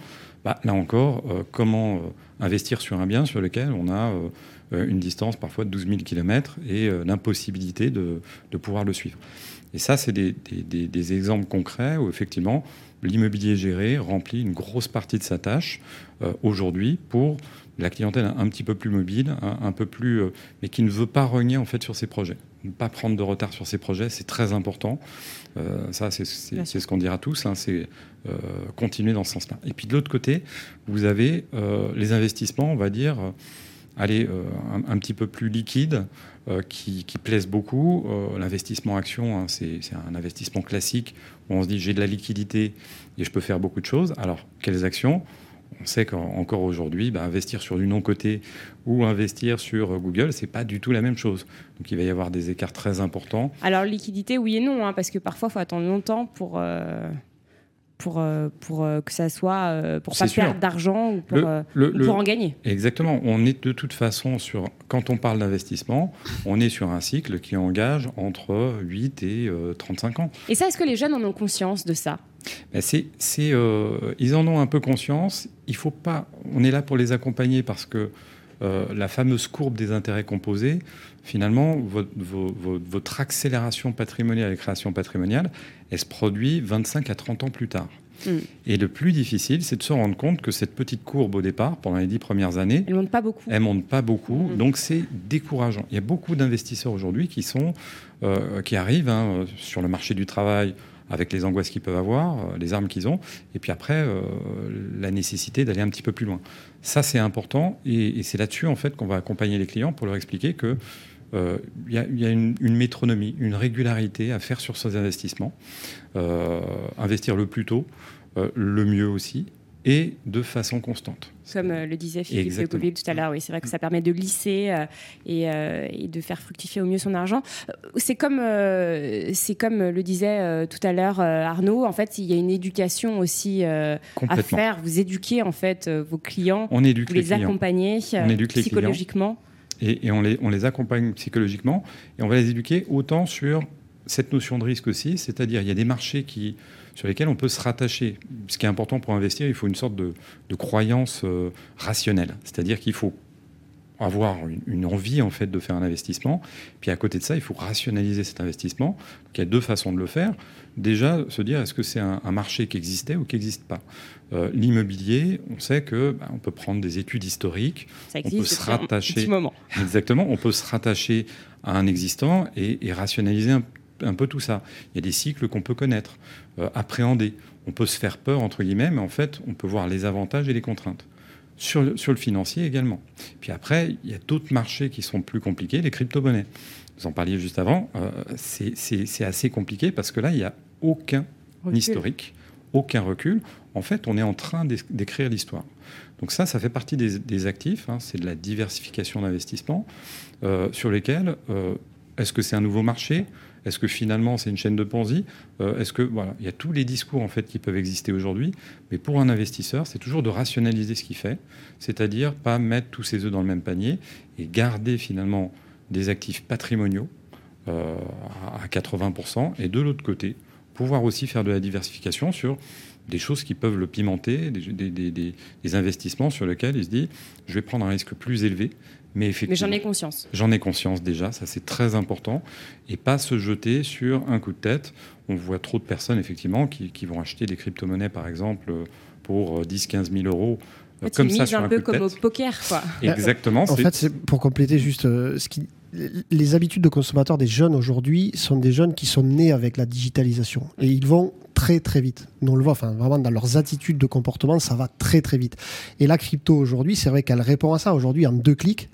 Bah, là encore, euh, comment euh, investir sur un bien sur lequel on a une distance parfois de 12 000 km et l'impossibilité de, de pouvoir le suivre. Et ça, c'est des, des- exemples concrets où effectivement l'immobilier géré remplit une grosse partie de sa tâche aujourd'hui pour la clientèle un, petit peu plus mobile, un, peu plus, mais qui ne veut pas rogner en fait sur ses projets, ne pas prendre de retard sur ses projets, c'est très important. Euh, ça, c'est ce qu'on dira tous, hein, c'est euh, continuer dans ce sens-là. Et puis de l'autre côté, vous avez euh, les investissements, on va dire, allez, un, un petit peu plus liquides, qui, qui plaisent beaucoup. L'investissement action, hein, c'est c'est un investissement classique où on se dit j'ai de la liquidité et je peux faire beaucoup de choses. Alors, quelles actions? On sait qu'encore aujourd'hui, bah, investir sur du non-coté ou investir sur euh, Google, c'est pas du tout la même chose. Donc il va y avoir des écarts très importants. Alors liquidité, oui et non, hein, parce que parfois il faut attendre longtemps pour euh, pour euh, pour euh, que ça soit euh, pour pas sûr. perdre d'argent ou pour, Le- le- ou le- pour en gagner. Exactement. On est de toute façon sur, quand on parle d'investissement, on est sur un cycle qui engage entre 8 et euh, 35 ans. Et ça, est-ce que les jeunes en ont conscience de ça? Ben, c'est, c'est, euh, ils en ont un peu conscience. Il faut pas. On est là pour les accompagner parce que euh, la fameuse courbe des intérêts composés, finalement, votre, votre accélération patrimoniale et création patrimoniale, elle se produit 25 à 30 ans plus tard. Mm. Et le plus difficile, c'est de se rendre compte que cette petite courbe au départ, pendant les dix premières années, elle monte pas beaucoup. Elle monte pas beaucoup, mm. donc c'est décourageant. Il y a beaucoup d'investisseurs aujourd'hui qui sont, euh, qui arrivent hein, sur le marché du travail avec les angoisses qu'ils peuvent avoir, euh, les armes qu'ils ont, et puis après euh, la nécessité d'aller un petit peu plus loin. Ça, c'est important, et, c'est là-dessus en fait qu'on va accompagner les clients pour leur expliquer que il y, a, une, métronomie, une régularité à faire sur ces investissements. investir le plus tôt, euh, le mieux aussi, et de façon constante. Comme euh, le disait Philippe tout à l'heure, oui, c'est vrai que ça permet de lisser euh, et, de faire fructifier au mieux son argent. C'est comme, c'est comme le disait tout à l'heure Arnaud, en fait, il y a une éducation aussi à faire. Vous éduquez en fait vos clients, on éduque vous les, accompagnez psychologiquement. Et, on, les, accompagne psychologiquement et on va les éduquer autant sur cette notion de risque aussi, c'est-à-dire il y a des marchés qui sur lesquels on peut se rattacher. Ce qui est important pour investir, il faut une sorte de, croyance euh, rationnelle. C'est-à-dire qu'il faut avoir une, envie en fait de faire un investissement. Puis à côté de ça, il faut rationaliser cet investissement. il y a deux façons de le faire. Déjà, se dire est-ce que c'est un, marché qui existait ou qui n'existe pas? Euh, l'immobilier, on sait que bah, on peut prendre des études historiques, on peut se rattacher. Un moment. *laughs* Exactement, on peut se rattacher à un existant et, et rationaliser un, un peu tout ça. Il y a des cycles qu'on peut connaître, euh, appréhender. On peut se faire peur, entre guillemets, mais en fait, on peut voir les avantages et les contraintes. Sur le, sur le financier également. Puis après, il y a d'autres marchés qui sont plus compliqués, les crypto-monnaies. Vous en parliez juste avant, euh, c'est assez compliqué parce que là, il n'y a aucun historique, aucun recul. En fait, on est en train d'écrire l'histoire. Donc ça, ça fait partie des, actifs, hein. c'est de la diversification d'investissement euh, sur lesquels, est-ce que c'est un nouveau marché? Est-ce que finalement c'est une chaîne de Ponzi euh, Est-ce que voilà, il y a tous les discours en fait qui peuvent exister aujourd'hui, mais pour un investisseur, c'est toujours de rationaliser ce qu'il fait, c'est-à-dire pas mettre tous ses œufs dans le même panier et garder finalement des actifs patrimoniaux euh, à 80%, et de l'autre côté, pouvoir aussi faire de la diversification sur des choses qui peuvent le pimenter, des, investissements sur lesquels il se dit je vais prendre un risque plus élevé, mais j'en ai conscience. J'en ai conscience déjà, ça c'est très important. Et pas se jeter sur un coup de tête. On voit trop de personnes effectivement qui, vont acheter des crypto-monnaies par exemple pour 10-15 euh, 000 euros. Euh, comme ça, sur un, peu comme au poker, quoi. Exactement. En fait, pour compléter juste euh, ce qui, les habitudes de consommateurs des jeunes aujourd'hui sont des jeunes qui sont nés avec la digitalisation et ils vont très très vite. Nous on le voit, enfin vraiment dans leurs attitudes de comportement, ça va très très vite. Et la crypto aujourd'hui, c'est vrai qu'elle répond à ça. Aujourd'hui, en deux clics,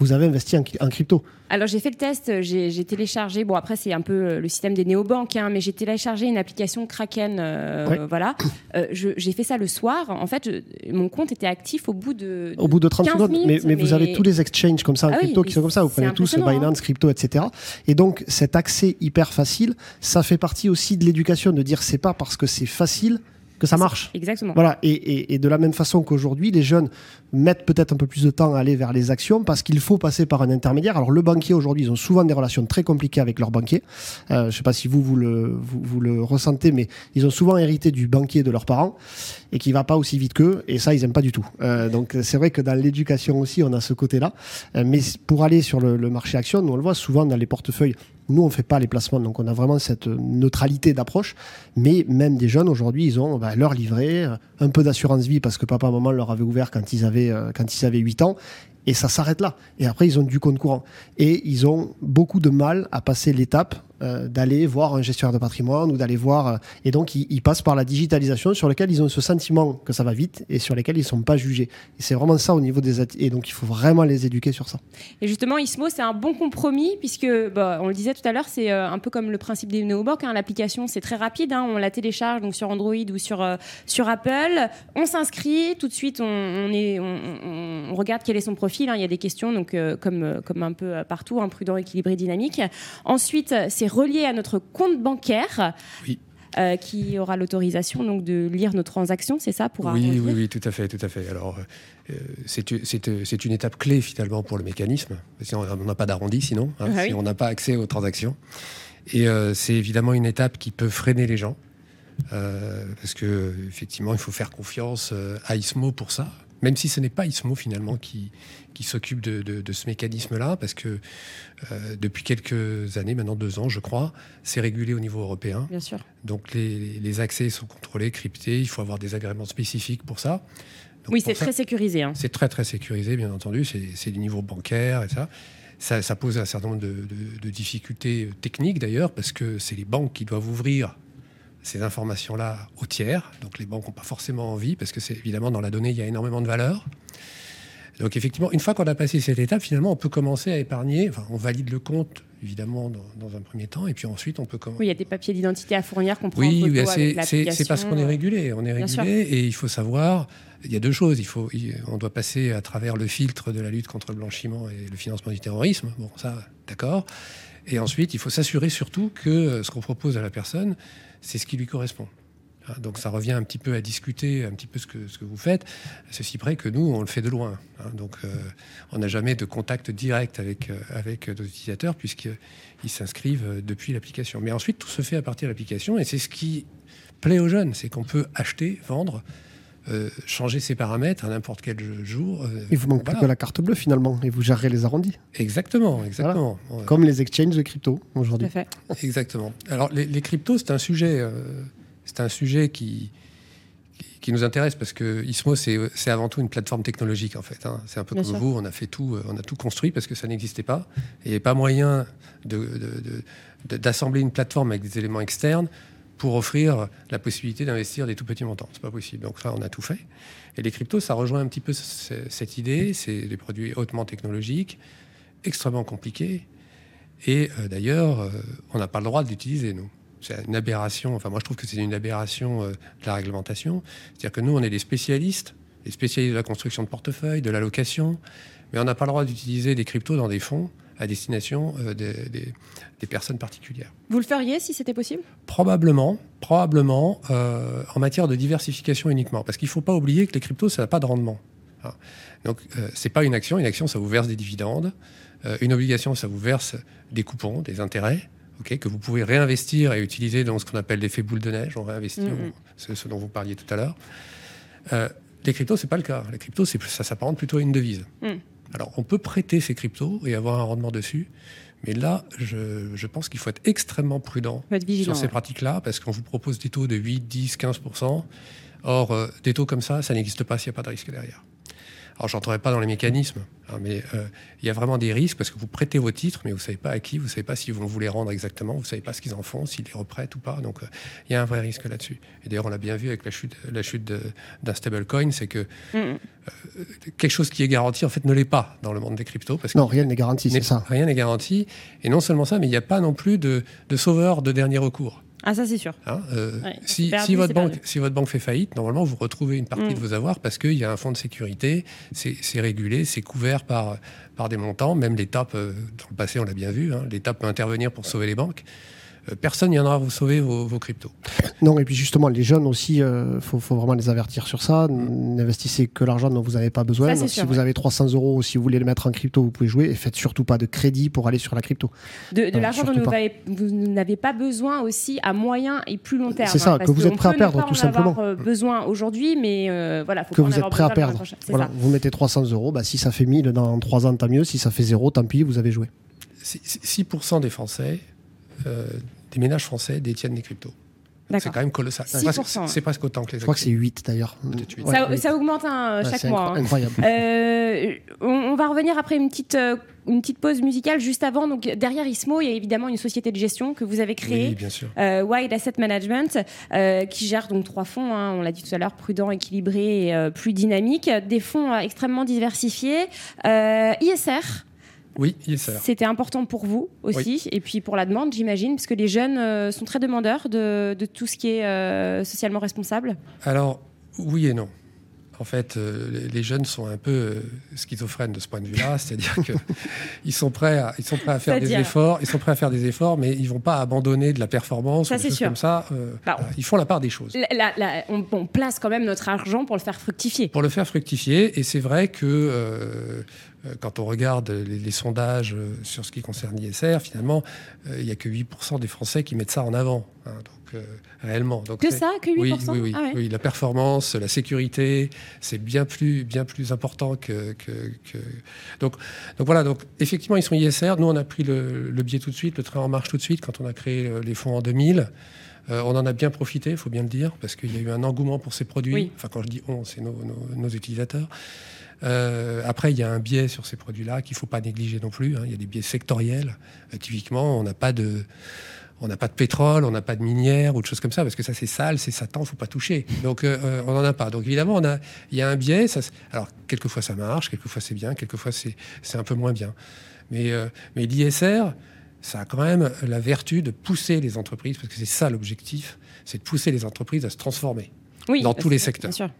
vous avez investi en, crypto Alors j'ai fait le test, j'ai téléchargé, bon après c'est un peu euh, le système des néobanques, hein, mais j'ai téléchargé une application Kraken, euh, voilà. Euh, j'ai fait ça le soir. En fait, mon compte était actif au bout de, au bout de 30 secondes. mais, vous avez tous les exchanges comme ça en ah crypto qui sont comme ça. Vous prenez tous Binance, hein. crypto, etc. Et donc cet accès hyper facile, ça fait partie aussi de l'éducation de dire c'est pas parce que c'est facile que ça marche. Exactement. Voilà. Et, et, de la même façon qu'aujourd'hui, les jeunes mettent peut-être un peu plus de temps à aller vers les actions parce qu'il faut passer par un intermédiaire. Alors le banquier aujourd'hui, ils ont souvent des relations très compliquées avec leur banquier. Euh, je ne sais pas si vous vous le, vous, le ressentez, mais ils ont souvent hérité du banquier de leurs parents et qui va pas aussi vite qu'eux. Et ça, ils aiment pas du tout. Euh, donc c'est vrai que dans l'éducation aussi, on a ce côté-là. Euh, mais pour aller sur le, le marché action, nous on le voit souvent dans les portefeuilles nous, on ne fait pas les placements, donc on a vraiment cette neutralité d'approche. Mais même des jeunes, aujourd'hui, ils ont bah, leur livret, un peu d'assurance vie parce que papa, maman leur avait ouvert quand ils avaient, euh, quand ils avaient 8 ans. Et ça s'arrête là. Et après, ils ont du compte courant. Et ils ont beaucoup de mal à passer l'étape euh, d'aller voir un gestionnaire de patrimoine ou d'aller voir. Euh, et donc, ils, passent par la digitalisation sur lequel ils ont ce sentiment que ça va vite et sur lesquels ils ne sont pas jugés. Et c'est vraiment ça au niveau des. Et donc, il faut vraiment les éduquer sur ça. Et justement, Ismo, c'est un bon compromis puisque, bah, on le disait tout à l'heure, c'est euh, un peu comme le principe des néobanques. Hein. L'application, c'est très rapide. Hein. on la télécharge donc sur Android ou sur, sur Apple. On s'inscrit. Tout de suite, on, est, on, regarde quel est son profil. Hein. Il y a des questions, donc, comme, comme un peu partout, prudent, équilibré, dynamique. Ensuite, c'est relié à notre compte bancaire. Euh, qui aura l'autorisation donc de lire nos transactions, c'est ça pour oui, oui, oui, tout à fait, tout à fait. Alors euh, c'est une étape clé finalement pour le mécanisme. Si on n'a pas d'arrondi sinon, hein, ah si on n'a pas accès aux transactions. Et euh, c'est évidemment une étape qui peut freiner les gens. parce que effectivement, il faut faire confiance à ISMO pour ça. Même si ce n'est pas ISMO finalement qui, qui s'occupe de, de- de ce mécanisme-là, parce que euh, depuis quelques années, maintenant deux ans je crois, c'est régulé au niveau européen. Bien sûr. Donc les, les accès sont contrôlés, cryptés, il faut avoir des agréments spécifiques pour ça. Donc, Oui, c'est très sécurisé. hein. c'est très très sécurisé, bien entendu. C'est du niveau bancaire et ça. Ça, ça pose un certain nombre de, de- de difficultés euh, techniques d'ailleurs, parce que c'est les banques qui doivent ouvrir ces informations-là aux tiers. Donc les banques n'ont pas forcément envie, parce que c'est évidemment dans la donnée, il y a énormément de valeur. Donc effectivement, une fois qu'on a passé cette étape, finalement, on peut commencer à épargner. Enfin, on valide le compte, évidemment, dans, dans un premier temps, et puis ensuite, on peut commencer. Oui, il y a des papiers d'identité à fournir qu'on prend en Oui, photo oui, avec c'est- parce qu'on est régulé. On est régulé et il faut savoir, il y a deux choses. Il faut, on doit passer à travers le filtre de la lutte contre le blanchiment et le financement du terrorisme. Bon, ça, d'accord. Et ensuite, il faut s'assurer surtout que euh, ce qu'on propose à la personne, c'est ce qui lui correspond. Hein, Donc ça revient un petit peu à discuter un petit peu ce que, ce que vous faites, ceci près que nous, on le fait de loin. hein. Donc euh, on n'a jamais de contact direct avec, euh, avec nos utilisateurs puisqu'ils s'inscrivent euh, depuis l'application. Mais ensuite, tout se fait à partir de l'application et c'est ce qui plaît aux jeunes, c'est qu'on peut acheter, vendre, euh, changer ses paramètres à n'importe quel jour. euh, Il vous manque voilà. plus que la carte bleue finalement et vous gérerez les arrondis, Exactement, exactement. Ouais. comme les exchanges de crypto Tout aujourd'hui. à fait. Exactement. Alors, les, les cryptos, c'est un sujet, euh, c'est un sujet qui, qui, qui nous intéresse parce que Ismo, c'est c'est avant tout une plateforme technologique, en fait. hein. C'est un peu Bien comme sûr. vous, on a fait tout, euh, on a tout construit parce que ça n'existait pas. Et il n'y avait pas moyen de- de- de- de- d'assembler une plateforme avec des éléments externes pour offrir la possibilité d'investir des tout petits montants. C'est pas possible. Donc ça, on a tout fait. Et les cryptos, ça rejoint un petit peu ce- cette idée. C'est des produits hautement technologiques, extrêmement compliqués. Et euh, d'ailleurs, euh, on n'a pas le droit de l'utiliser, nous. C'est une aberration. Enfin, moi, je trouve que c'est une aberration euh, de la réglementation. C'est-à-dire que nous, on est des spécialistes, des spécialistes de la construction de portefeuille, de l'allocation, mais on n'a pas le droit d'utiliser des cryptos dans des fonds à destination euh, des, des- des personnes particulières. Vous le feriez si c'était possible? Probablement, probablement euh, en matière de diversification uniquement, parce qu'il ne faut pas oublier que les cryptos, ça n'a pas de rendement. Hein. Donc, euh, c'est pas une action. Une action, ça vous verse des dividendes. Une obligation, ça vous verse des coupons, des intérêts, ok, que vous pouvez réinvestir et utiliser dans ce qu'on appelle l'effet boule de neige. On réinvestit, Mhm. on- c'est ce dont vous parliez tout à l'heure. Euh, les cryptos, c'est pas le cas. Les cryptos, ça s'apparente plutôt à une devise. Mhm. Alors, on peut prêter ces cryptos et avoir un rendement dessus, mais là, je, je pense qu'il faut être extrêmement prudent vigilant. sur ces ouais. pratiques-là, parce qu'on vous propose des taux de 8, 10, 15% Or, euh, des taux comme ça, ça n'existe pas s'il n'y a pas de risque derrière. Alors, je n'entrerai pas dans les mécanismes, hein, mais euh, il y a vraiment des risques parce que vous prêtez vos titres, mais vous ne savez pas à qui, vous ne savez pas si vont vous les rendre exactement, vous ne savez pas ce qu'ils en font, s'ils les reprêtent ou pas. Donc, euh, il y a un vrai risque là-dessus. Et d'ailleurs, on l'a bien vu avec la chute, la chute de- d'un stablecoin, c'est que Mm. quelque chose qui est garanti, en fait, ne l'est pas dans le monde des cryptos. Parce Non, que rien n'est garanti, c'est ça. Rien n'est garanti. Et non seulement ça, mais il n'y a pas non plus de, de sauveur de dernier recours. Ah, ça, c'est sûr. Hein, euh, Ouais, si, c'est perdu, si votre banque, perdu. si votre banque fait faillite, normalement, vous retrouvez une partie Mm. de vos avoirs parce qu'il y a un fonds de sécurité, c'est c'est régulé, c'est couvert par, par des montants. Même l'État, peut- dans le passé, on l'a bien vu, hein, l'État peut intervenir pour sauver les banques. Euh, personne viendra vous sauver vos, vos cryptos. Non, et puis justement, les jeunes aussi, il faut, faut vraiment les avertir sur ça. N'investissez que l'argent dont vous n'avez pas besoin. Ça, c'est Donc, sûr, si vous ouais. avez 300 euros, si vous voulez le mettre en crypto, vous pouvez jouer. Et faites surtout pas de crédit pour aller sur la crypto. De, de Non, l'argent dont vous pas. avez- vous n'avez pas besoin aussi à moyen et plus long terme. C'est ça, hein, que vous êtes prêt à perdre, tout en avoir, simplement. euh, besoin aujourd'hui, mais euh, voilà, faut Que vous êtes avoir prêt à perdre. Voilà. ça. Vous mettez 300 euros, bah, si ça fait 1000 dans 3 ans, tant mieux. Si ça fait 0, tant pis, vous avez joué. Si- si- 6% des Français, euh, des ménages français détiennent des cryptos. C'est quand même colossal. 6%. Presque- C'est presque autant que les Je crois que c'est actions. 8 d'ailleurs. Ouais, Ça, augmente hein, chaque mois. hein. Euh, on, on va revenir après une petite, euh, une petite pause musicale juste avant. Donc, derrière Ismo, il y a évidemment une société de gestion que vous avez créée. Oui, bien sûr. Euh, Wide Asset Management, euh, qui gère donc trois fonds, hein, on l'a dit tout à l'heure, prudent, équilibré et euh, plus dynamique, des fonds euh, extrêmement diversifiés. Euh, ISR, Oui, c'était important pour vous aussi, et puis pour la demande, j'imagine, parce que les jeunes euh, sont très demandeurs de, de tout ce qui est euh, socialement responsable. Alors, oui et non. En fait, euh, les- jeunes sont un peu schizophrènes de ce point de vue-là, *laughs* c'est-à-dire qu'ils sont prêts à, ils sont prêts à faire des efforts, ils sont prêts à faire des efforts, mais ils vont pas abandonner de la performance Ça, ou des c'est choses sûr. comme ça. Bah. Ils font la part des choses. La- la- la- on, on place quand même notre argent pour le faire fructifier. Pour le faire fructifier, et c'est vrai que quand on regarde les, les sondages euh, sur ce qui concerne l'ISR, finalement, euh, il n'y a que 8% des Français qui mettent ça en avant. hein, donc, euh, réellement. Donc, Que ça, que 8% oui, oui, oui, Ah ouais. oui, la performance, la sécurité, c'est bien plus, bien plus important que, que- que- Donc, donc voilà. Donc effectivement, ils sont ISR. Nous, on a pris le, le biais tout de suite, le train en marche tout de suite quand on a créé euh, les fonds en 2000. Euh, on en a bien profité, il faut bien le dire, parce qu'il y a eu un engouement pour ces produits. Oui. Enfin, quand je dis on, c'est nos, nos- nos utilisateurs. Euh, après, il y a un biais sur ces produits-là qu'il ne faut pas négliger non plus. hein. Il y a des biais sectoriels. Euh, typiquement, on n'a pas de on n'a pas de pétrole, on n'a pas de minière ou de choses comme ça, parce que ça c'est sale, c'est Satan, faut pas toucher. Donc euh, on n'en a pas. Donc évidemment, il y a un biais. Ça, alors quelquefois ça marche, quelquefois c'est bien, quelquefois c'est un peu moins bien. Mais mais l'ISR, ça a quand même la vertu de pousser les entreprises, parce que c'est ça l'objectif, c'est de pousser les entreprises à se transformer. Oui, dans parce tous les secteurs. Bien sûr.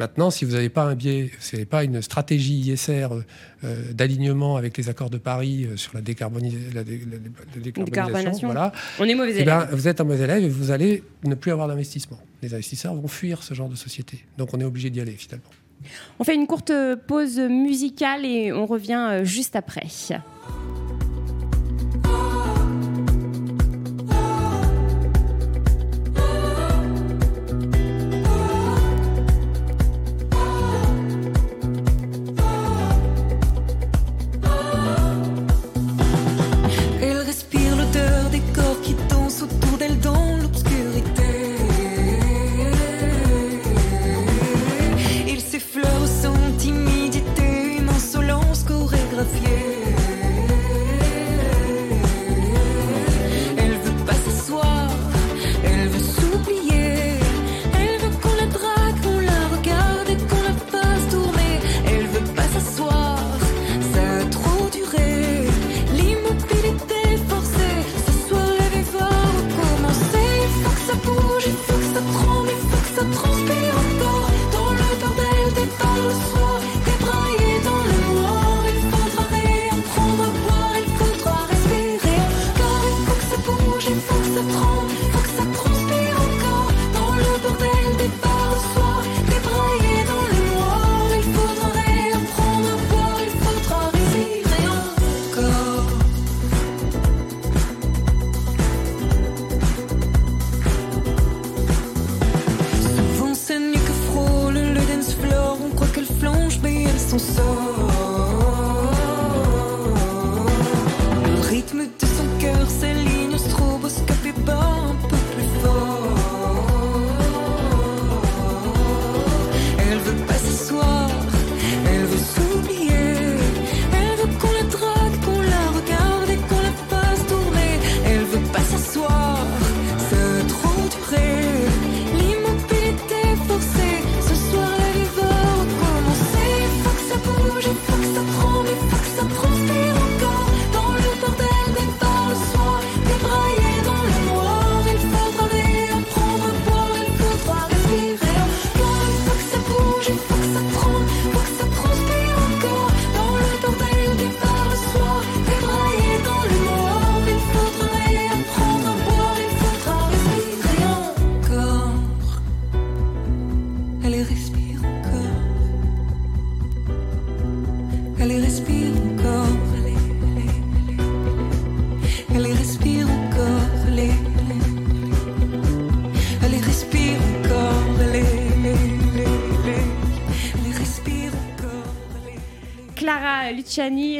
Maintenant, si vous n'avez pas un biais, si vous n'avez pas une stratégie ISR euh, euh, d'alignement avec les accords de Paris euh, sur la, décarbonis- la, dé- la- la décarbonisation, voilà, On est mauvais eh élèves. ben, vous êtes un mauvais élève et vous allez ne plus avoir d'investissement. Les investisseurs vont fuir ce genre de société. Donc on est obligé d'y aller finalement. On fait une courte pause musicale et on revient euh, juste après.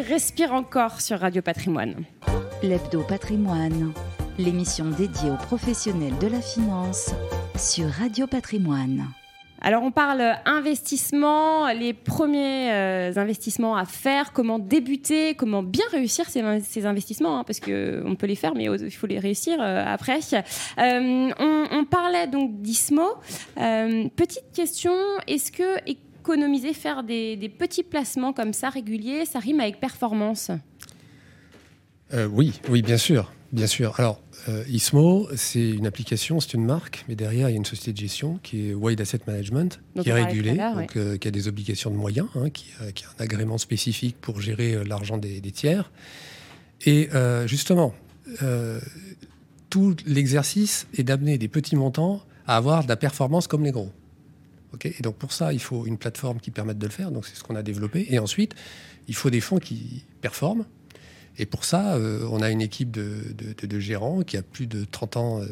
Respire encore sur Radio Patrimoine. L'Hebdo Patrimoine, l'émission dédiée aux professionnels de la finance sur Radio Patrimoine. Alors on parle investissement, les premiers euh, investissements à faire, comment débuter, comment bien réussir ces, ces investissements, hein, parce que on peut les faire, mais il faut les réussir euh, après. Euh, on, on parlait donc d'ISMO. Petite question, est-ce que économiser, faire des, des petits placements comme ça réguliers, ça rime avec performance Euh, oui, oui, bien sûr, bien sûr. Alors, euh, Ismo, c'est une application, c'est une marque, mais derrière, il y a une société de gestion qui est Wide Asset Management, qui est régulée, donc, euh, qui a des obligations de moyens, hein, qui, a, qui a un agrément spécifique pour gérer l'argent des, des tiers. Et justement, tout l'exercice est d'amener des petits montants à avoir de la performance comme les gros. Et donc pour ça, il faut une plateforme qui permette de le faire. Donc c'est ce qu'on a développé. Et ensuite, il faut des fonds qui performent. Et pour ça, euh, on a une équipe de, gérants qui a plus de 30 ans euh,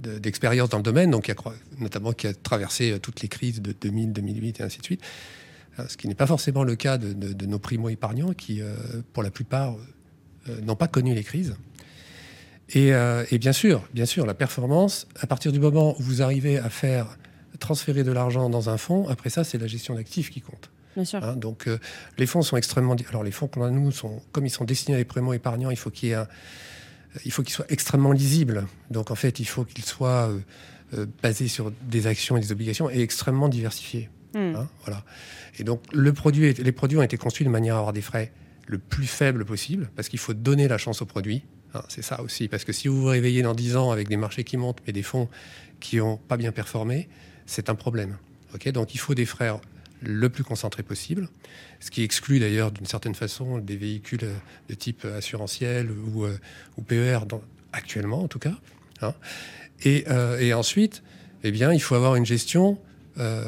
de- d'expérience dans le domaine, donc notamment qui a traversé euh, toutes les crises de 2000, 2008 et ainsi de suite. Ce qui n'est pas forcément le cas de, nos primo-épargnants qui, pour la plupart, n'ont pas connu les crises. Et, et bien sûr, bien sûr, la performance, à partir du moment où vous arrivez à faire transférer de l'argent dans un fonds, après ça, c'est la gestion d'actifs qui compte. Bien sûr. Hein, donc, euh, les fonds sont extrêmement. Alors, les fonds qu'on a nous sont, comme ils sont destinés à les primo épargnants, il faut qu'il y ait un- il faut qu'ils soient extrêmement lisibles. Donc, en fait, il faut qu'ils soient euh, euh, basés sur des actions et des obligations et extrêmement diversifiés. Hmm. hein, voilà. Et donc, le produit, est- les produits ont été construits de manière à avoir des frais le plus faibles possible, parce qu'il faut donner la chance au produit. hein, c'est ça aussi, parce que si vous vous réveillez dans 10 ans avec des marchés qui montent, mais des fonds qui n'ont pas bien performé, c'est un problème. Ok, donc, il faut des frais le plus concentrés possible, ce qui exclut d'ailleurs d'une certaine façon des véhicules euh, de type assurantiel ou, euh, PER, actuellement en tout cas. hein. Et, euh, ensuite, eh bien, il faut avoir une gestion euh,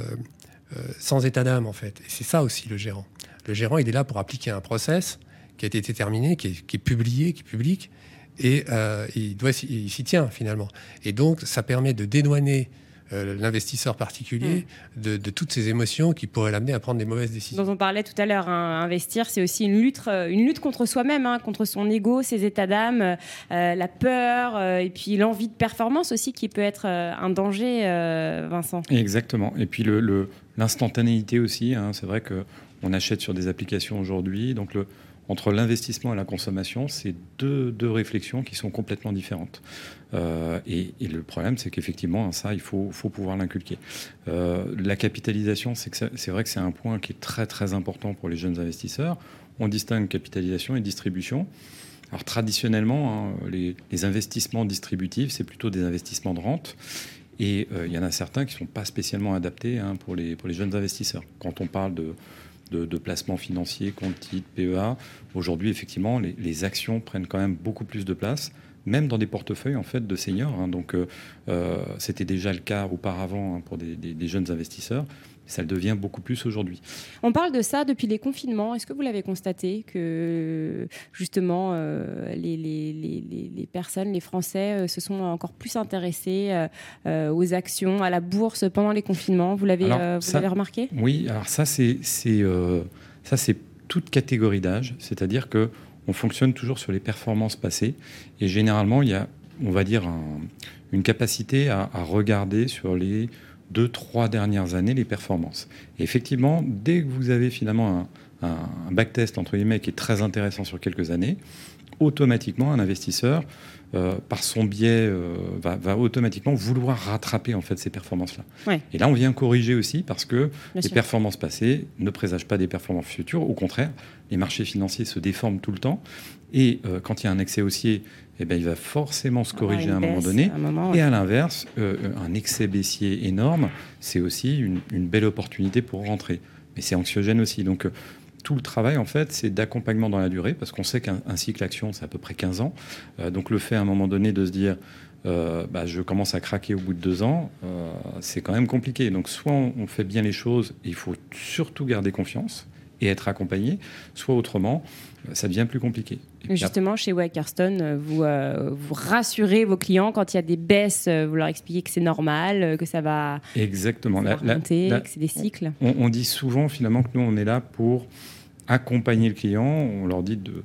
euh, sans état d'âme en fait. Et c'est ça aussi le gérant. Le gérant, il est là pour appliquer un process qui a été déterminé, qui est, publié, qui est public, et euh, il il s'y tient finalement. Et donc, ça permet de dédouaner euh, l'investisseur particulier de, de toutes ces émotions qui pourraient l'amener à prendre des mauvaises décisions. dont on parlait tout à l'heure. hein. Investir, c'est aussi une lutte, euh, une lutte contre soi-même, hein, contre son ego, ses états d'âme, euh, la peur, euh, et puis l'envie de performance aussi, qui peut être euh, un danger, euh, Vincent. Exactement. Et puis le- le- l'instantanéité aussi. hein. c'est vrai que on achète sur des applications aujourd'hui. Donc le, entre l'investissement et la consommation, c'est deux, deux réflexions qui sont complètement différentes. Euh, et, le problème, c'est qu'effectivement, ça, il faut, faut pouvoir l'inculquer. Euh, la capitalisation, c'est vrai que c'est un point qui est très très important pour les jeunes investisseurs. On distingue capitalisation et distribution. Alors traditionnellement, hein, les, les investissements distributifs, c'est plutôt des investissements de rente. Et euh, il y en a certains qui ne sont pas spécialement adaptés hein, pour, les, pour les jeunes investisseurs. Quand on parle de, de, placements financiers, compte titres, PEA, aujourd'hui, effectivement, les, actions prennent quand même beaucoup plus de place, même dans des portefeuilles de seniors. hein. Donc, euh, euh, c'était déjà le cas auparavant hein, pour des jeunes investisseurs. Ça le devient beaucoup plus aujourd'hui. On parle de ça depuis les confinements. Est-ce que vous l'avez constaté que justement euh, les, les- les- les- les personnes, les Français, euh, se sont encore plus intéressés euh, aux actions, à la bourse pendant les confinements? Vous l'avez remarqué? Oui, alors ça, c'est c'est, ça, c'est toute catégorie d'âge, c'est-à-dire que on fonctionne toujours sur les performances passées, et généralement, il y a, on va dire, un- une capacité à, à regarder sur les deux, trois dernières années les performances. Et effectivement, dès que vous avez finalement un, un, un backtest entre guillemets qui est très intéressant sur quelques années, automatiquement un investisseur, euh, par son biais, euh, va, va automatiquement vouloir rattraper en fait ces performances-là. Ouais. Et là, on vient corriger aussi parce que Bien les sûr. performances passées ne présagent pas des performances futures. Au contraire, les marchés financiers se déforment tout le temps. Et euh, quand il y a un excès haussier, eh ben, il va forcément se corriger à un moment donné. à un moment, Et à l'inverse, euh, un excès baissier énorme, c'est aussi une, une belle opportunité pour rentrer. Mais c'est anxiogène aussi. Donc, euh, tout le travail, en fait, c'est d'accompagnement dans la durée, parce qu'on sait qu'un un cycle action, c'est à peu près 15 ans. Euh, donc, le fait à un moment donné de se dire, euh, bah, je commence à craquer au bout de deux ans, euh, c'est quand même compliqué. Donc, soit on, on fait bien les choses, et il faut surtout garder confiance et être accompagné, soit autrement, euh, ça devient plus compliqué. Et Justement, chez Wackerstone, euh, vous, euh, vous rassurez vos clients quand il y a des baisses, vous leur expliquez que c'est normal, que ça va, Exactement. ça va La- remonter, la- que c'est des cycles. on, on dit souvent finalement que nous, on est là pour accompagner le client. On leur dit de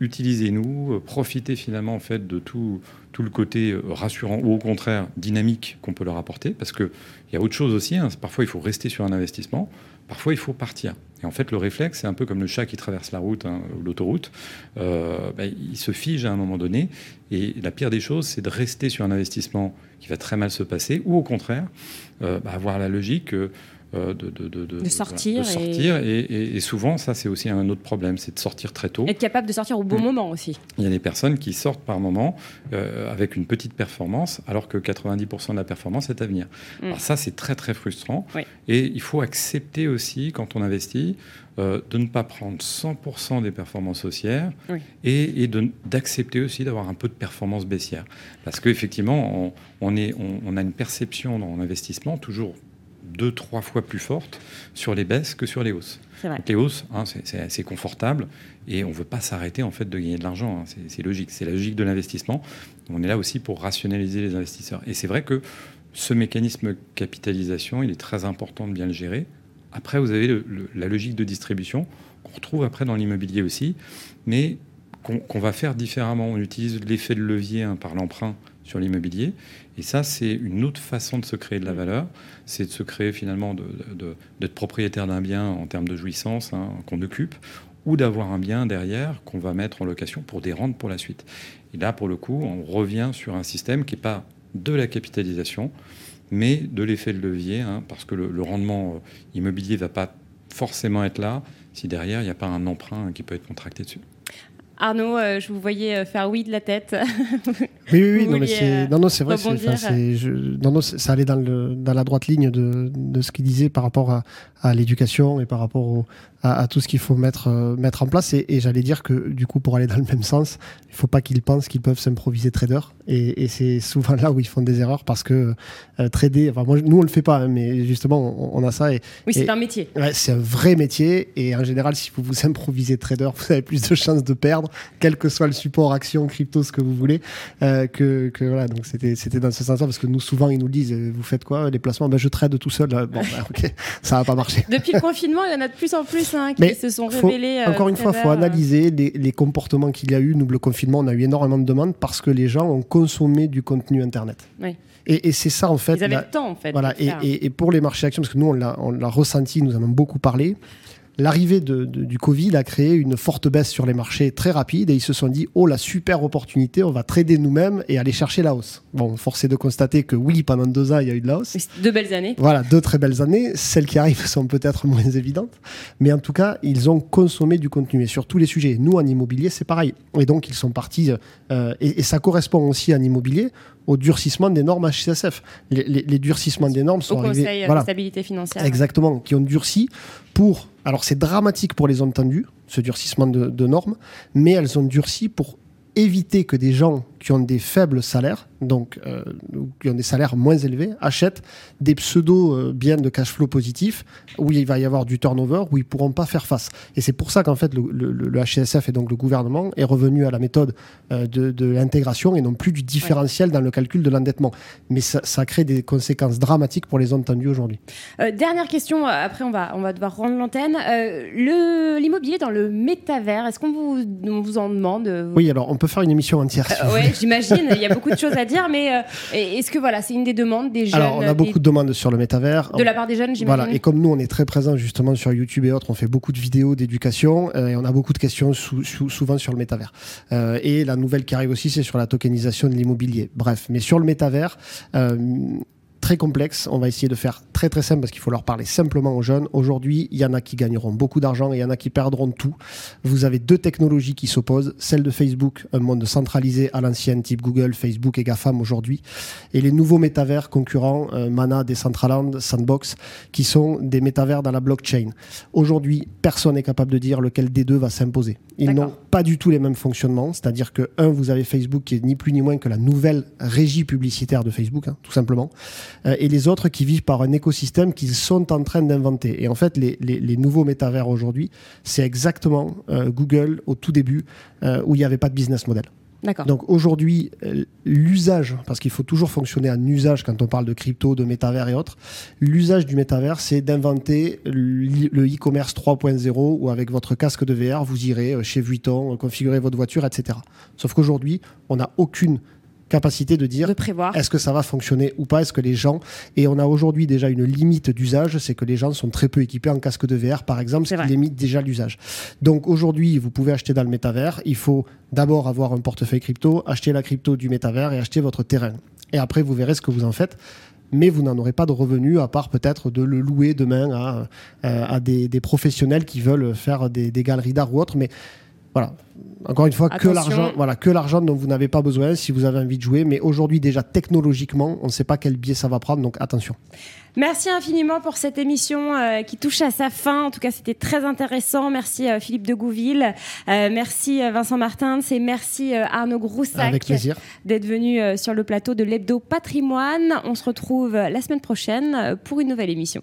utilisez-nous, profitez finalement en fait de tout, tout le côté rassurant ou au contraire dynamique qu'on peut leur apporter. Parce qu'il y a autre chose aussi. hein. Parfois, il faut rester sur un investissement. Parfois, il faut partir. Et en fait, le réflexe, c'est un peu comme le chat qui traverse la route hein, ou l'autoroute. Euh, ben, il se fige à un moment donné. Et la pire des choses, c'est de rester sur un investissement qui va très mal se passer, ou au contraire, euh, bah, avoir la logique de, de, sortir. Et... et- et souvent, ça, c'est aussi un autre problème, c'est de sortir très tôt. Être capable de sortir au bon Mm. moment aussi. Il y a des personnes qui sortent par moment euh, avec une petite performance, alors que 90% de la performance est à venir. Mm. Alors ça, c'est très très frustrant. Oui. Et il faut accepter aussi, quand on investit, euh, de ne pas prendre 100% des performances haussières Oui. et, d'accepter aussi d'avoir un peu de performance baissière. Parce qu'effectivement, on, on, est- on- on a une perception dans l'investissement toujours deux, trois fois plus forte sur les baisses que sur les hausses. Donc les hausses, hein, c'est- assez confortable et on ne veut pas s'arrêter en fait de gagner de l'argent. hein. C'est- logique, c'est la logique de l'investissement. On est là aussi pour rationaliser les investisseurs. Et c'est vrai que ce mécanisme capitalisation, il est très important de bien le gérer. Après, vous avez le- le- la logique de distribution qu'on retrouve après dans l'immobilier aussi, mais qu'on qu'on va faire différemment. On utilise l'effet de levier hein, par l'emprunt sur l'immobilier. Et ça, c'est une autre façon de se créer de la valeur. C'est de se créer finalement d'être propriétaire d'un bien en termes de jouissance hein, qu'on occupe, ou d'avoir un bien derrière qu'on va mettre en location pour des rentes pour la suite. Et là, pour le coup, on revient sur un système qui n'est pas de la capitalisation, mais de l'effet de levier, hein, parce que le, le rendement euh, immobilier ne va pas forcément être là si derrière, il n'y a pas un emprunt qui peut être contracté dessus. Arnaud, euh, je vous voyais euh, faire oui de la tête. Oui, oui, oui, non, mais c'est, euh, non, non, c'est vrai, c'est, je- non, ça allait dans, le, dans la droite ligne de, de ce qu'il disait par rapport à, à l'éducation et par rapport au- à, à tout ce qu'il faut mettre, euh, mettre en place. Et, et j'allais dire que, du coup, pour aller dans le même sens, il faut pas qu'ils pensent qu'ils peuvent s'improviser trader. Et, et c'est souvent là où ils font des erreurs parce que euh, trader, enfin, moi, nous, on le fait pas, hein, mais justement, on, on a ça. Et, Oui, c'est un métier. Ouais, c'est un vrai métier et en général, si vous vous improvisez trader, vous avez plus de chances de perdre, quel que soit le support, action, crypto, ce que vous voulez. euh, que, que voilà, donc c'était c'était dans ce sens-là parce que nous souvent ils nous disent euh, vous faites quoi les placements? Ben je trade tout seul. Euh, Bon, ben, ok, *laughs* ça va pas marcher. Depuis le *laughs* confinement, il y en a de plus en plus hein, qui Mais se sont révélés. euh, encore une fois, traders, faut euh, analyser les, les comportements qu'il y a eu. Nous, le confinement, on a eu énormément de demandes parce que les gens ont consommé du contenu internet. Oui. Et, et c'est ça en fait. Ils avaient la- le temps, en fait. Voilà, et, et- et pour les marchés actions, parce que nous, on l'a, on l'a ressenti, nous en avons beaucoup parlé, l'arrivée de- de- du Covid a créé une forte baisse sur les marchés très rapide et ils se sont dit, oh, la super opportunité, on va trader nous-mêmes et aller chercher la hausse. Bon, force est de constater que oui, pendant deux ans, il y a eu de la hausse. Deux belles années. Voilà, deux très belles années. Celles qui arrivent sont peut-être moins évidentes. Mais en tout cas, ils ont consommé du contenu et sur tous les sujets. Nous, en immobilier, c'est pareil. Et donc, ils sont partis. euh, et, et ça correspond aussi en immobilier au durcissement des normes HCSF. Les, les- les durcissements des normes Au sont arrivés. Conseil voilà. de stabilité financière. Exactement, qui ont durci pour. Alors c'est dramatique pour les zones tendues, ce durcissement de, de normes, mais elles ont durci pour éviter que des gens qui ont des faibles salaires, donc euh, qui ont des salaires moins élevés, achètent des pseudo euh, biens de cash flow positifs où il va y avoir du turnover, où ils pourront pas faire face. Et c'est pour ça qu'en fait le, le- le HCSF et donc le gouvernement est revenu à la méthode euh, de, de l'intégration et non plus du différentiel dans le calcul de l'endettement. Mais ça, ça crée des conséquences dramatiques pour les zones tendues aujourd'hui. Euh, dernière question, après on va, on va devoir rendre l'antenne. L'immobilier dans le métavers, est-ce qu'on vous, on vous en demande Oui, alors on peut faire une émission entière. si ouais. *laughs* j'imagine, il y a beaucoup de choses à dire, mais euh, est-ce que voilà, c'est une des demandes des jeunes Alors, on a beaucoup des- de demandes sur le métavers. de la part des jeunes, j'imagine Voilà, et comme nous, on est très présents justement sur YouTube et autres, on fait beaucoup de vidéos d'éducation euh, et on a beaucoup de questions sou- sou- souvent sur le métavers. Euh, et la nouvelle qui arrive aussi, c'est sur la tokenisation de l'immobilier. Bref, mais sur le métavers, euh, très complexe, on va essayer de faire très très simple parce qu'il faut leur parler simplement aux jeunes. Aujourd'hui, il y en a qui gagneront beaucoup d'argent et il y en a qui perdront tout. Vous avez deux technologies qui s'opposent, celle de Facebook, un monde centralisé à l'ancienne, type Google, Facebook et GAFAM aujourd'hui, et les nouveaux métavers concurrents, euh, Mana, Decentraland, Sandbox, qui sont des métavers dans la blockchain. Aujourd'hui, personne n'est capable de dire lequel des deux va s'imposer. Ils n'ont pas du tout les mêmes fonctionnements, c'est-à-dire que, un, vous avez Facebook qui est ni plus ni moins que la nouvelle régie publicitaire de Facebook, hein, tout simplement, et les autres qui vivent par un écosystème qu'ils sont en train d'inventer. Et en fait, les, les- les nouveaux métavers aujourd'hui, c'est exactement euh, Google au tout début, euh, où il n'y avait pas de business model. Donc aujourd'hui, euh, l'usage, parce qu'il faut toujours fonctionner en usage quand on parle de crypto, de métavers et autres, l'usage du métavers, c'est d'inventer le e-commerce 3.0 où avec votre casque de VR, vous irez euh, chez Vuitton, euh, configurer votre voiture, etc. Sauf qu'aujourd'hui, on n'a aucune capacité de dire De prévoir. est-ce que ça va fonctionner ou pas Est-ce que les gens et on a aujourd'hui déjà une limite d'usage, c'est que les gens sont très peu équipés en casque de VR, par exemple, C'est ce qui limite déjà l'usage. Donc aujourd'hui, vous pouvez acheter dans le métavers. Il faut d'abord avoir un portefeuille crypto, acheter la crypto du métavers et acheter votre terrain. Et après, vous verrez ce que vous en faites. Mais vous n'en aurez pas de revenus à part peut-être de le louer demain à, euh, à des, des professionnels qui veulent faire des, des galeries d'art ou autres. Mais Voilà. Encore une fois, que l'argent, voilà, que l'argent dont vous n'avez pas besoin si vous avez envie de jouer. Mais aujourd'hui, déjà technologiquement, on ne sait pas quel biais ça va prendre, donc attention. Merci infiniment pour cette émission euh, qui touche à sa fin. En tout cas, c'était très intéressant. Merci euh, Philippe de Gouville. Euh, merci Vincent Martins et merci Arnaud Groussac d'être venu sur le plateau de l'Hebdo Patrimoine. On se retrouve la semaine prochaine pour une nouvelle émission.